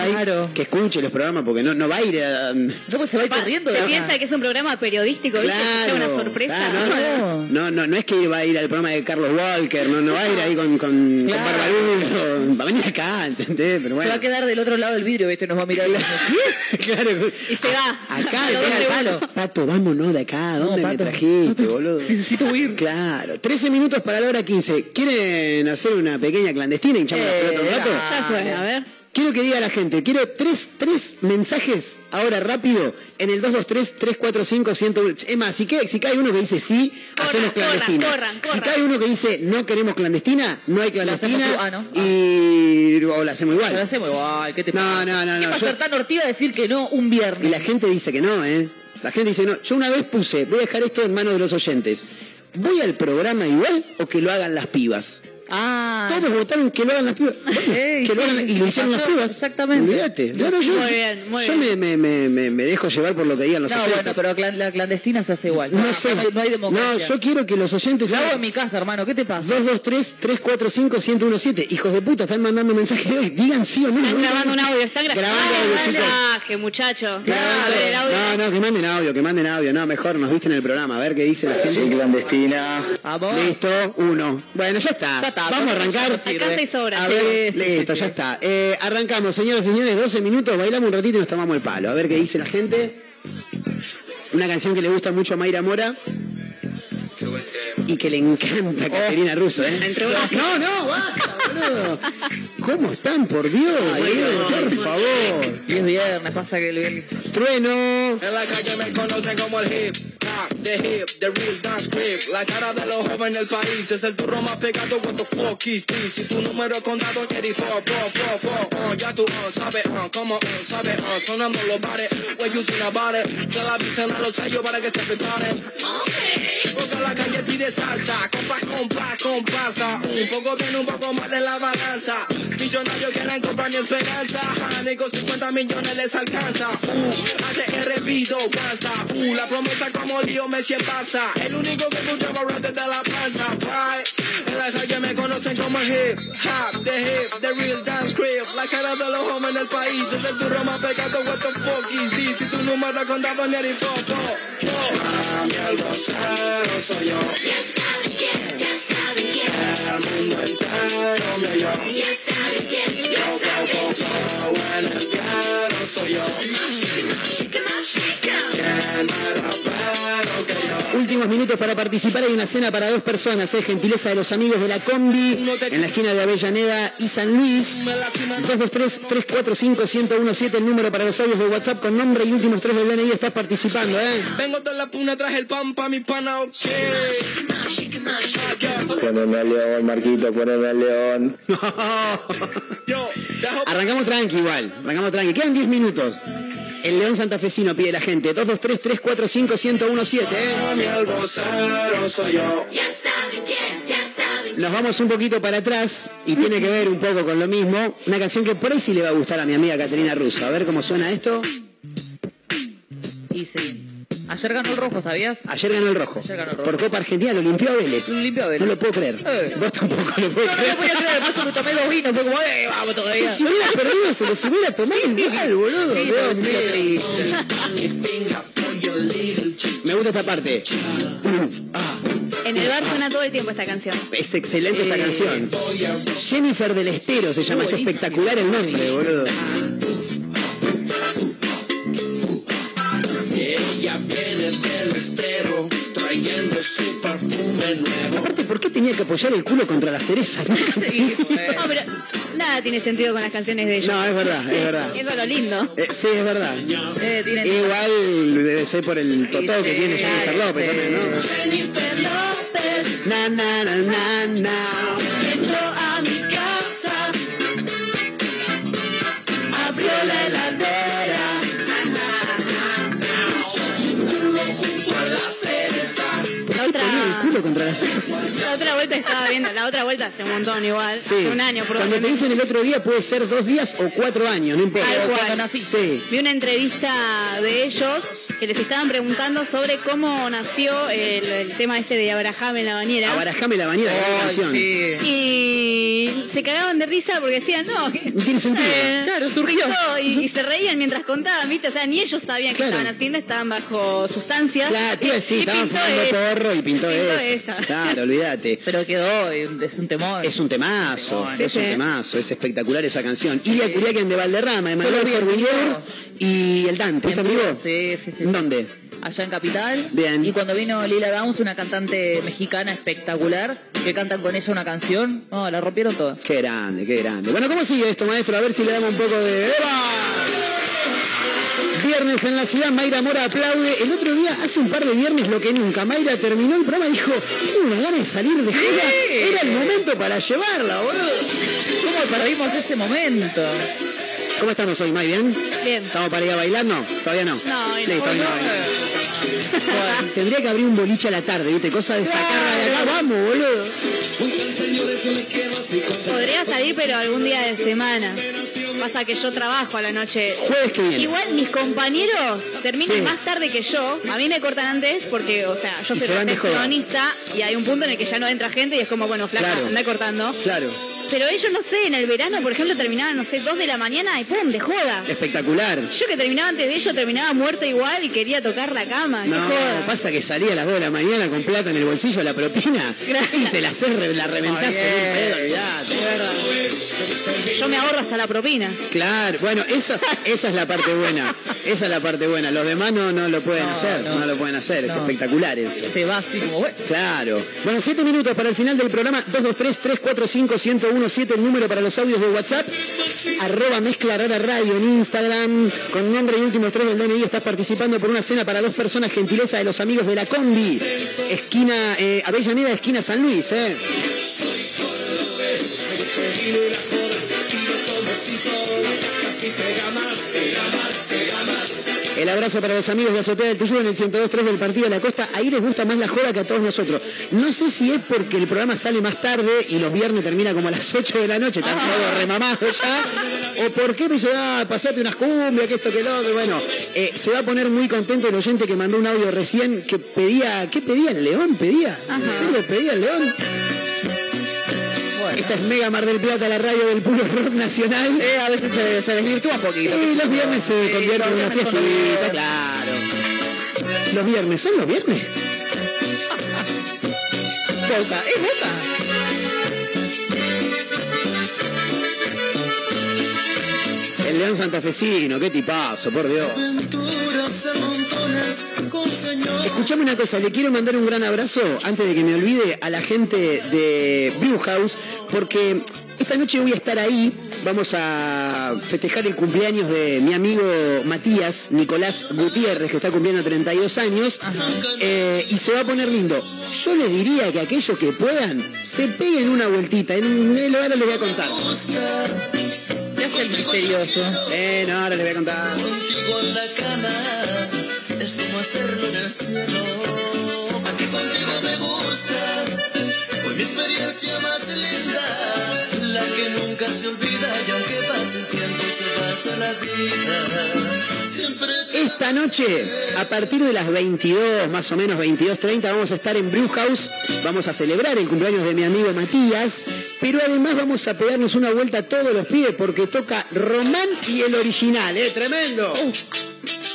que escuche los programas, porque no, no va a ir a... No, pues se va a ir corriendo. Se piensa que es un programa periodístico, ¿viste? Que sea una sorpresa. claro, no, no, no, no es que va a ir al programa de Carlos Walker, no, no va a ir ahí con, con, Claro. con Barbarujo, va a venir acá, ¿entendés? Pero Se va bueno. a quedar del otro lado del vidrio, ¿viste? Nos va a mirar. claro. Y se va. Acá, A los pega dos el segundos. palo. Pato, vámonos de acá. ¿Dónde me trajiste, boludo? Necesito huir. Claro. 13 minutos para la hora 15. ¿Quieren hacer una pequeña clandestina y hinchamos la Eh, pelota un rato? Ya fue, a ver. Quiero que diga a la gente, quiero tres, tres mensajes ahora rápido en el 223-345-101. Es más, si, que- si cae uno que dice sí, hacemos corran, clandestina. corran, Si corran. cae uno que dice no queremos clandestina, no hay La clandestina. ¿no? Y o la hacemos igual. Lo hacemos igual. ¿Qué te No, pasa? no, no, ¿Qué no, yo- tan ortiva decir que no un viernes? Y la gente dice que no, ¿eh? La gente dice que no. Yo una vez puse, voy a dejar esto en manos de los oyentes. ¿Voy al programa igual o que lo hagan las pibas? Ah. Todos votaron que lo hagan las pibas. Bueno, Ey, que lo sí, hagan, y sí, lo hicieron las pibas. exactamente. Olvídate. Yo, Muy bien, muy yo bien. me, me, me, me- me dejo llevar por lo que digan los No, oyentes. bueno, pero la clandestina se hace igual. No sé. No hay, no hay No, democracia. yo quiero que los oyentes... Lo hago en mi casa, hermano. ¿Qué te pasa? 223-345-1017. Hijos de puta, están mandando mensajes de hoy. Digan sí o no. Están ¿no? grabando un audio, están gra- Grabando audio, chicos. mensaje, muchachos. Claro. A ver, el audio. No, no, que manden audio, que manden audio. No, mejor nos viste en el programa. A ver qué dice la gente. clandestina. Vamos. Listo, uno. Bueno, ya está. Ya está, Vamos a arrancar. Acá seis horas. A ver, Sí, sí, listo, sí, ya sí. está. Eh, arrancamos, señoras y señores, 12 minutos, bailamos un ratito y nos tomamos el palo. A ver qué dice la gente. Una canción que le gusta mucho a Mayra Mora. Y que le encanta a Caterina Russo, ¿eh? No, no, basta, boludo. ¿Cómo están, por Dios? boludo? por favor. Es viernes, pasa que el Trueno. En la calle me conocen como el hip the hip, the real dance creep. La cara de los jóvenes del país es el turro más pegado. What the fuck is this? Si tu número es contado, Jerry, four, four, four, four. Uh, ya tú uh, sabes, uh, como uh, sabes, uh, sonando los bares. What you think about it? Que la avisen a los sellos para que se preparen. Porque la calle pide salsa, compás, compás, comparsa. Un poco bien, un poco mal en la balanza. Millonarios quieren comprar mi esperanza. Con 50 millones les alcanza. Uh, ATR pido gasta. Uh, la promesa como Dios me en pasa. El único que escuchaba rap desde la panza. Bye. En la calle me conocen como hip hop, the hip, the real dance crib. La cara de los jóvenes del país es el turro más pegado. What the fuck is this? Si tu número contado ni el fo, fo, fo. Mami, el vocero soy yo. Ya saben quién, soy yo. ¿Quién más rapero que yo? Últimos minutos para participar. Hay una cena para dos personas. Es gentileza de los amigos de la Combi en la esquina de Avellaneda y San Luis. 223-345-1017, el número para los audios de WhatsApp con nombre y últimos tres del DNI. Estás participando, ¿eh? Vengo de la puna, traje el pan pa' mi pana, ok. Poneme al león, Marquito, poneme al león. Arrancamos tranqui igual. Arrancamos tranqui. Quedan 10 minutos. El León Santafesino pide la gente. 223-345-1017, ¿eh? Nos vamos un poquito para atrás y tiene que ver un poco con lo mismo. Una canción que por ahí sí le va a gustar a mi amiga Caterina Russo. A ver cómo suena esto. Y sí. Ayer ganó el rojo, ¿sabías? Ayer ganó el rojo. Ayer ganó el rojo. Por Copa Argentina lo limpió a Vélez. Lo limpió a Vélez. No lo puedo creer. Eh. Vos tampoco lo podés No, no creer. lo podía creer, por eso me tomé dos vinos, fue como, eh, vamos todavía. Si hubiera perdido, se los hubiera tomado igual, boludo. Sí. Me gusta esta parte. En el bar suena todo el tiempo esta canción. Es excelente esta Eh, canción. Jennifer del Estero se llama, es espectacular el nombre, boludo. Nuevo. Aparte, ¿por qué tenía que apoyar el culo contra la cereza? No, pero nada tiene sentido con las canciones de ellos. No, es verdad, es verdad. Eso es lo lindo. Eh, sí, es verdad. Eh, tienen- Igual debe ser por el totó que Sí, tiene Jennifer López sí. también, ¿no? Jennifer López Na, na, na, na, na. Culo contra la cereza. la otra vuelta estaba viendo, la otra vuelta hace un montón igual. Sí. Hace un año Cuando te dicen el otro día puede ser dos días o cuatro años, no importa. Tal. Sí. Vi una entrevista de ellos que les estaban preguntando sobre cómo nació el, el tema este de Abraham en la bañera. Abarajame la bañera, gran canción. sí. Y se cagaban de risa porque decían, no, que- No tiene sentido. eh, Claro, surgió. y, y se reían mientras contaban, ¿viste? O sea, ni ellos sabían Claro. qué estaban haciendo, estaban bajo sustancias. Claro, decir, Y estaban fumando porro y pintó, Pintó eso. Claro, olvídate. Pero quedó, es un temor. Es un temazo, Sí, es un sí. temazo, es espectacular esa canción. Ilia Curiaquien de Valderrama, Emanuel vi en Corvillor vivo. y el Dante. ¿Está en vivo? Sí, sí, sí. ¿En ¿Dónde? Allá en Capital. Bien. Y cuando vino Lila Downs, una cantante mexicana espectacular, que cantan con ella una canción, no, la rompieron toda. Qué grande, qué grande. Bueno, ¿cómo sigue esto, maestro? A ver si le damos un poco de... ¡Eva! Viernes en la ciudad, Mayra Mora aplaude. El otro día, hace un par de viernes, lo que nunca, Mayra terminó el programa y dijo, tengo una gana de salir de joda. Era el momento para llevarla, boludo. ¿Cómo perdimos ese momento? ¿Cómo estamos hoy, May? ¿Bien? Bien. ¿Estamos para ir a bailar? No, todavía no. No. Listo, no. Bueno, tendría que abrir un boliche a la tarde, ¿viste? Cosa de sacarla de acá. Vamos, boludo. Podría salir, pero algún día de semana. Pasa que yo trabajo a la noche. Jueves que viene. Igual mis compañeros terminan Sí. más tarde que yo. A mí me cortan antes porque, o sea, yo Y soy recepcionista y hay un punto en el que ya no entra gente y es como, bueno, flaca, Claro. anda cortando. Claro, Pero ellos, no sé, en el verano, por ejemplo, terminaban, no sé, dos de la mañana y pum, de joda. espectacular. Yo que terminaba antes de ellos, terminaba muerta igual y quería tocar la cama. No, pasa que salía a las 2 de la mañana con plata en el bolsillo la propina y te la haces, la reventás en un pedo, olvidate. Yo me ahorro hasta la propina. Claro, bueno, eso, esa es la parte buena. Esa es la parte buena. Los demás no, no lo pueden hacer, no. lo pueden hacer. Es espectacular eso. Se va así como, bueno. Claro. Bueno, siete minutos para el final del programa. 223-345-1017, el número para los audios de WhatsApp. Arroba Mezcla Rara Radio en Instagram. Con nombre y últimos tres del DNI estás participando por una cena para dos personas, gentileza de los amigos de la Combi. Esquina, eh, Avellaneda, esquina San Luis, ¿eh? El abrazo para los amigos de Azotea del Tuyú en el 102.3 del Partido de la Costa. Ahí les gusta más la joda que a todos nosotros. No sé si es porque el programa sale más tarde y los viernes termina como a las 8 de la noche, están todos remamados ya. O por qué me dice, ah, pasate unas cumbias, que esto, que lo otro. Bueno, eh, se va a poner muy contento el oyente que mandó un audio recién que pedía, ¿qué pedía? ¿El León pedía? ¿En serio pedía el León? Esta es Mega Mar del Plata, la radio del puro rock nacional. Eh, a veces se, se desvirtúa un poquito. Y los viernes se Sí, convierte en una fiestita, viernes. claro. Los viernes, ¿son los viernes? Boca, es boca. El León Santafesino, qué tipazo, por Dios. Escuchame una cosa, le quiero mandar un gran abrazo, antes de que me olvide, a la gente de Brewhouse, porque esta noche voy a estar ahí, vamos a festejar el cumpleaños de mi amigo Matías, Nicolás Gutiérrez, que está cumpliendo 32 años, eh, y se va a poner lindo. Yo les diría que aquellos que puedan, se peguen una vueltita, en el ahora les voy a contar. ¿Qué hace el misterioso? Eh, no, ahora les voy a contar. Contigo en la cama hacerlo en el cielo. Aquí contigo me gusta, fue mi experiencia más linda, la que nunca se olvida y aunque pase el tiempo se pasa la vida, siempre Esta noche, a partir de las 22, más o menos 22.30, vamos a estar en Brewhouse. Vamos a celebrar el cumpleaños de mi amigo Matías. Pero además vamos a pegarnos una vuelta a todos los pies porque toca Román y el original, ¿eh? Tremendo.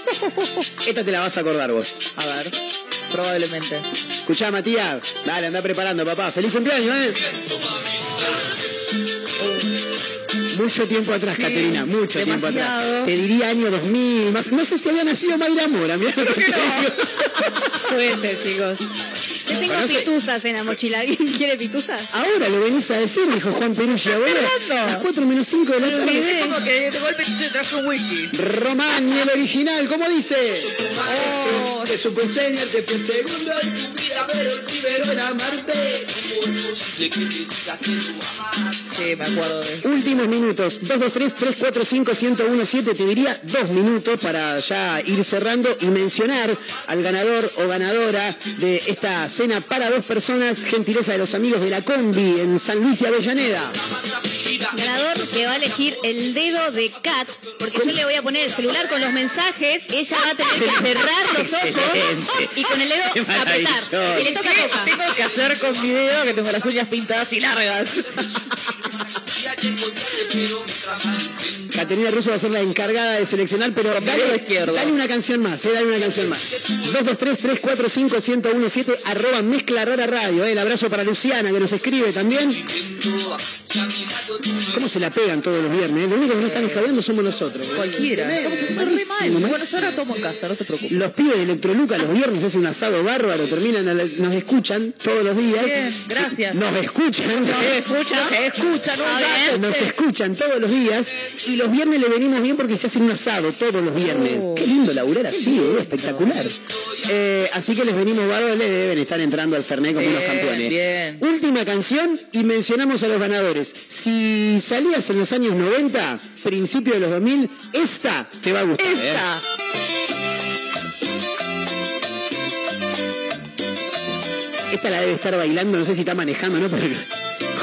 Esta te la vas a acordar vos. A ver, probablemente. Escuchá, Matías. Dale, anda preparando, papá. Feliz cumpleaños, ¿eh? Mucho tiempo atrás, Caterina, mucho tiempo atrás. Te diría año 2000, más, no sé si había nacido Mayra Mora, mirá lo que te digo. Puede ser, chicos. Yo tengo sé. pituzas en la mochila. ¿Alguien quiere pituzas? Ahora lo venís a decir, dijo Juan Perugia, boludo. Las 4 menos 5 de la tarde. Es como que de golpe se trajo un whisky. Román y el original, ¿cómo dice? Oh, te supo enseñarte fue un segundo en tu vida, pero primero en amarte. Sí, me acuerdo de Últimos minutos, 223-345-1017, te diría dos minutos para ya ir cerrando y mencionar al ganador o ganadora de esta cena para dos personas, gentileza de los amigos de la Combi en San Luis y Avellaneda. Ganador que va a elegir el dedo de Kat, porque yo le voy a poner el celular con los mensajes, ella va a tener que cerrar los ojos y con el dedo Qué apretar. Y le toca toca. Tengo que hacer con mi dedo que tengo las uñas pintadas y largas noche por pero me Caterina Russo va a ser la encargada de seleccionar, pero dale, una canción más, eh, dale una canción más. 223-345-1017, arroba mezcla rara radio. eh. El abrazo para Luciana que nos escribe también. ¿Cómo se la pegan todos los viernes? eh? Lo único que no están escabeando somos nosotros. Cualquiera. Yo ahora tomo en casa, no te preocupes. Los pibes de Electroluca los viernes hacen un asado bárbaro, terminan, la- nos escuchan todos los días. Bien, gracias. Nos escuchan. Se escucha, se escucha, no gato, Nos escuchan todos los días y los viernes le venimos bien porque se hacen un asado todos los viernes. Qué lindo laburar así, boludo, espectacular. Eh, así que les venimos bárbaros, le deben estar entrando al Fernet como unos Bien, campeones. bien. Última canción y mencionamos a los ganadores. Si salías en los años 90, principio de los 2000, esta te va a gustar. ¿eh? Esta. Esta la debe estar bailando, no sé si está manejando, ¿no? Pero...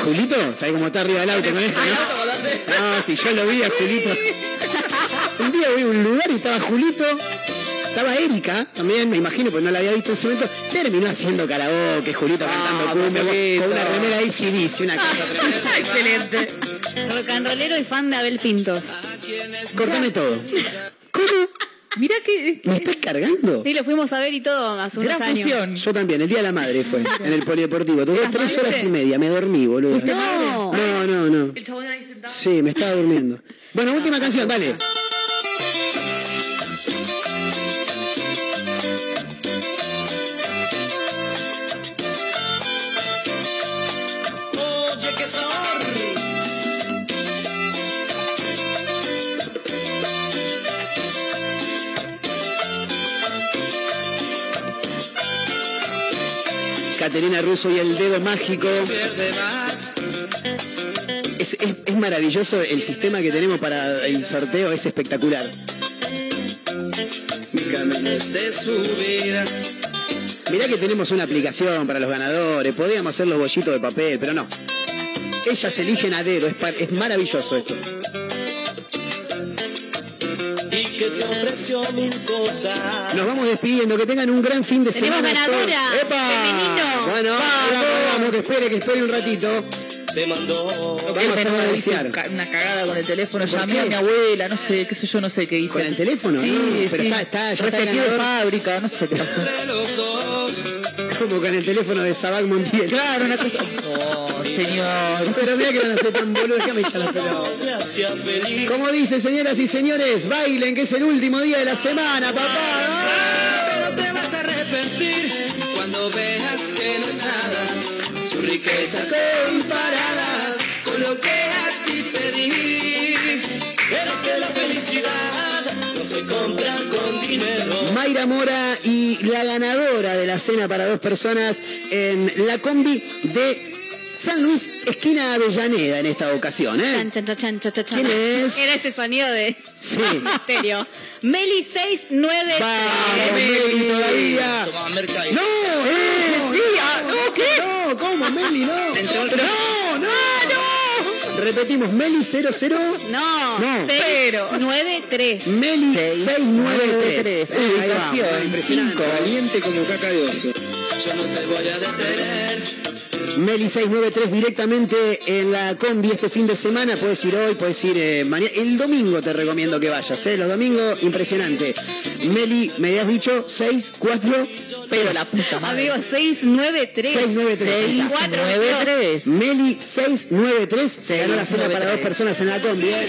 Julito, ¿sabe cómo está arriba del auto con esto? No, No, si yo lo vi a Julito. Un día voy a un lugar y estaba Julito, estaba Erika también, me imagino, pues no la había visto en ese momento. Terminó haciendo karaoke, Julito cantando cumbia, con una remera ahí dice una cosa tremenda. Excelente. Rock and rollero y fan de Abel Pintos. Cortame todo. ¿Cómo? Mira que. ¿Me estás cargando? Sí, lo fuimos a ver y todo hace unos Gran años. función. Yo también, el día de la madre fue, en el polideportivo. Tuve ¿Eras tres madre? horas y media, me dormí, boludo. No. No, no, no. El chabón era ahí sentado. Sí, me estaba durmiendo. Bueno, última canción, dale. Caterina Russo y el dedo mágico. Es, es- es maravilloso el sistema que tenemos para el sorteo, es espectacular. Mirá que tenemos una aplicación para los ganadores, podíamos hacer los bollitos de papel, pero no. Ellas eligen a dedo, es, maravilloso esto. Nos vamos despidiendo, que tengan un gran fin de Tenemos semana. ganadora, todos. ¡Epa! femenino. Bueno, vamos, vamos, que espere, que espere un ratito. Te mandó. Vamos a una cagada con el teléfono, ¿Por llamé qué? a mi abuela, no sé, qué sé yo, no sé qué hizo. ¿Con el teléfono? Sí, No, pero sí. está- está- ya está de fábrica, no sé qué pasó. Entre los dos. Como con el teléfono de Sabac Montiel. Claro, una cosa. Oh, señor. Pero mira que no estoy tan boludo, déjame echar la pelota. Me hacía feliz. Como dice, señoras y señores, bailen, que es el último día de la semana, papá. Pero te vas a arrepentir no es nada. Su riqueza comparada con lo que a ti te di. Verás que la felicidad no se compra con dinero. Mayra Mora y la ganadora de la cena para dos personas en la combi de San Luis, esquina Avellaneda en esta ocasión, ¿eh? Chan, chan, chan, chan, chan, chan. ¿Quién es? Era ese sonido de Sí. misterio. Meli 693. Vamos, Meli, todavía. ¡No! ¡Eh! ¡Sí! ah, no, ¿qué? No, ¿cómo, Meli? No. ¡No, no! Repetimos, Meli 00. No, No. 693. Meli 693. 693. Ahí va, Ubicación, Impresionante. cinco. Valiente como caca de oso. Yo no te voy a detener. Meli 693 directamente en la combi este fin de semana. Puedes ir hoy, puedes ir eh, mañana. El domingo te recomiendo que vayas, ¿eh? Los domingos, impresionante. Meli, me habías dicho 6, 4, pero la puta madre. Amigo, 693. 693. 693. Meli 693 se ganó la cena para dos personas en la combi. ¿eh?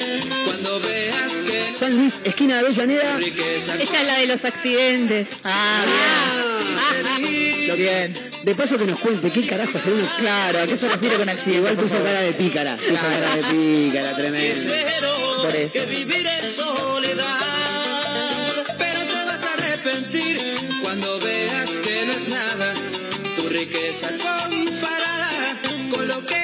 San Luis, esquina de Avellaneda. Ella es la de los accidentes. Ah, bien. Lo bien. De paso que nos cuente qué carajo hacer una. Claro, ¿a qué se refiere con accidente? Igual puso cara de pícara. Puso cara de pícara, tremendo. Por eso. que vivir en soledad. Pero te vas a arrepentir cuando veas que no es nada. Tu riqueza comparada con lo que.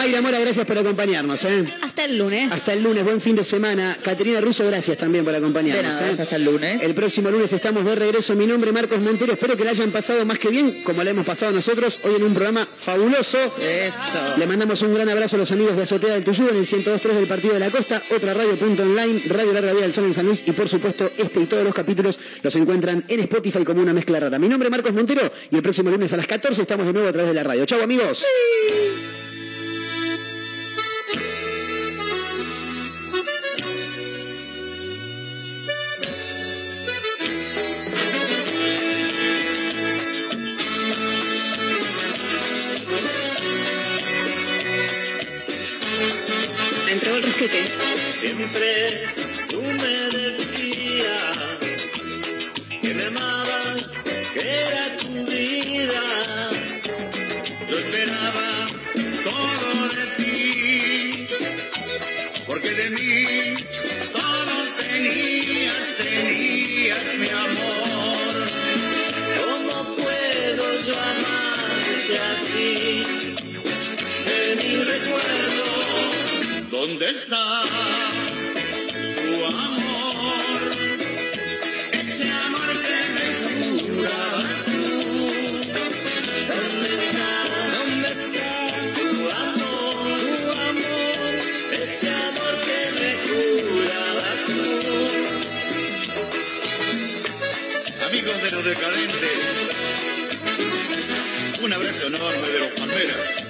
Mayra Mora, gracias por acompañarnos. ¿eh? Hasta el lunes. Hasta el lunes, buen fin de semana. Caterina Russo, gracias también por acompañarnos. De nada, ¿eh? hasta el lunes. El próximo lunes estamos de regreso. Mi nombre es Marcos Montero. Espero que la hayan pasado más que bien, como la hemos pasado nosotros, hoy en un programa fabuloso. Eso. Le mandamos un gran abrazo a los amigos de Azotea del Tuyú en el 102.3 del Partido de la Costa, otra radio.online, Radio Larga Vida del Sol en San Luis y por supuesto este y todos los capítulos los encuentran en Spotify como una mezcla rara. Mi nombre es Marcos Montero y el próximo lunes a las 14 estamos de nuevo a través de la radio. Chau amigos. Siempre tú me decías que me amabas, que era tu vida. Yo esperaba todo de ti, porque de mí ¿dónde está? tu amor, ese amor que me jurabas tú. ¿Dónde está? ¿Dónde está tu amor? Tu amor, ese amor que me jurabas tú. Amigos de los decadentes, un abrazo enorme de los palmeras.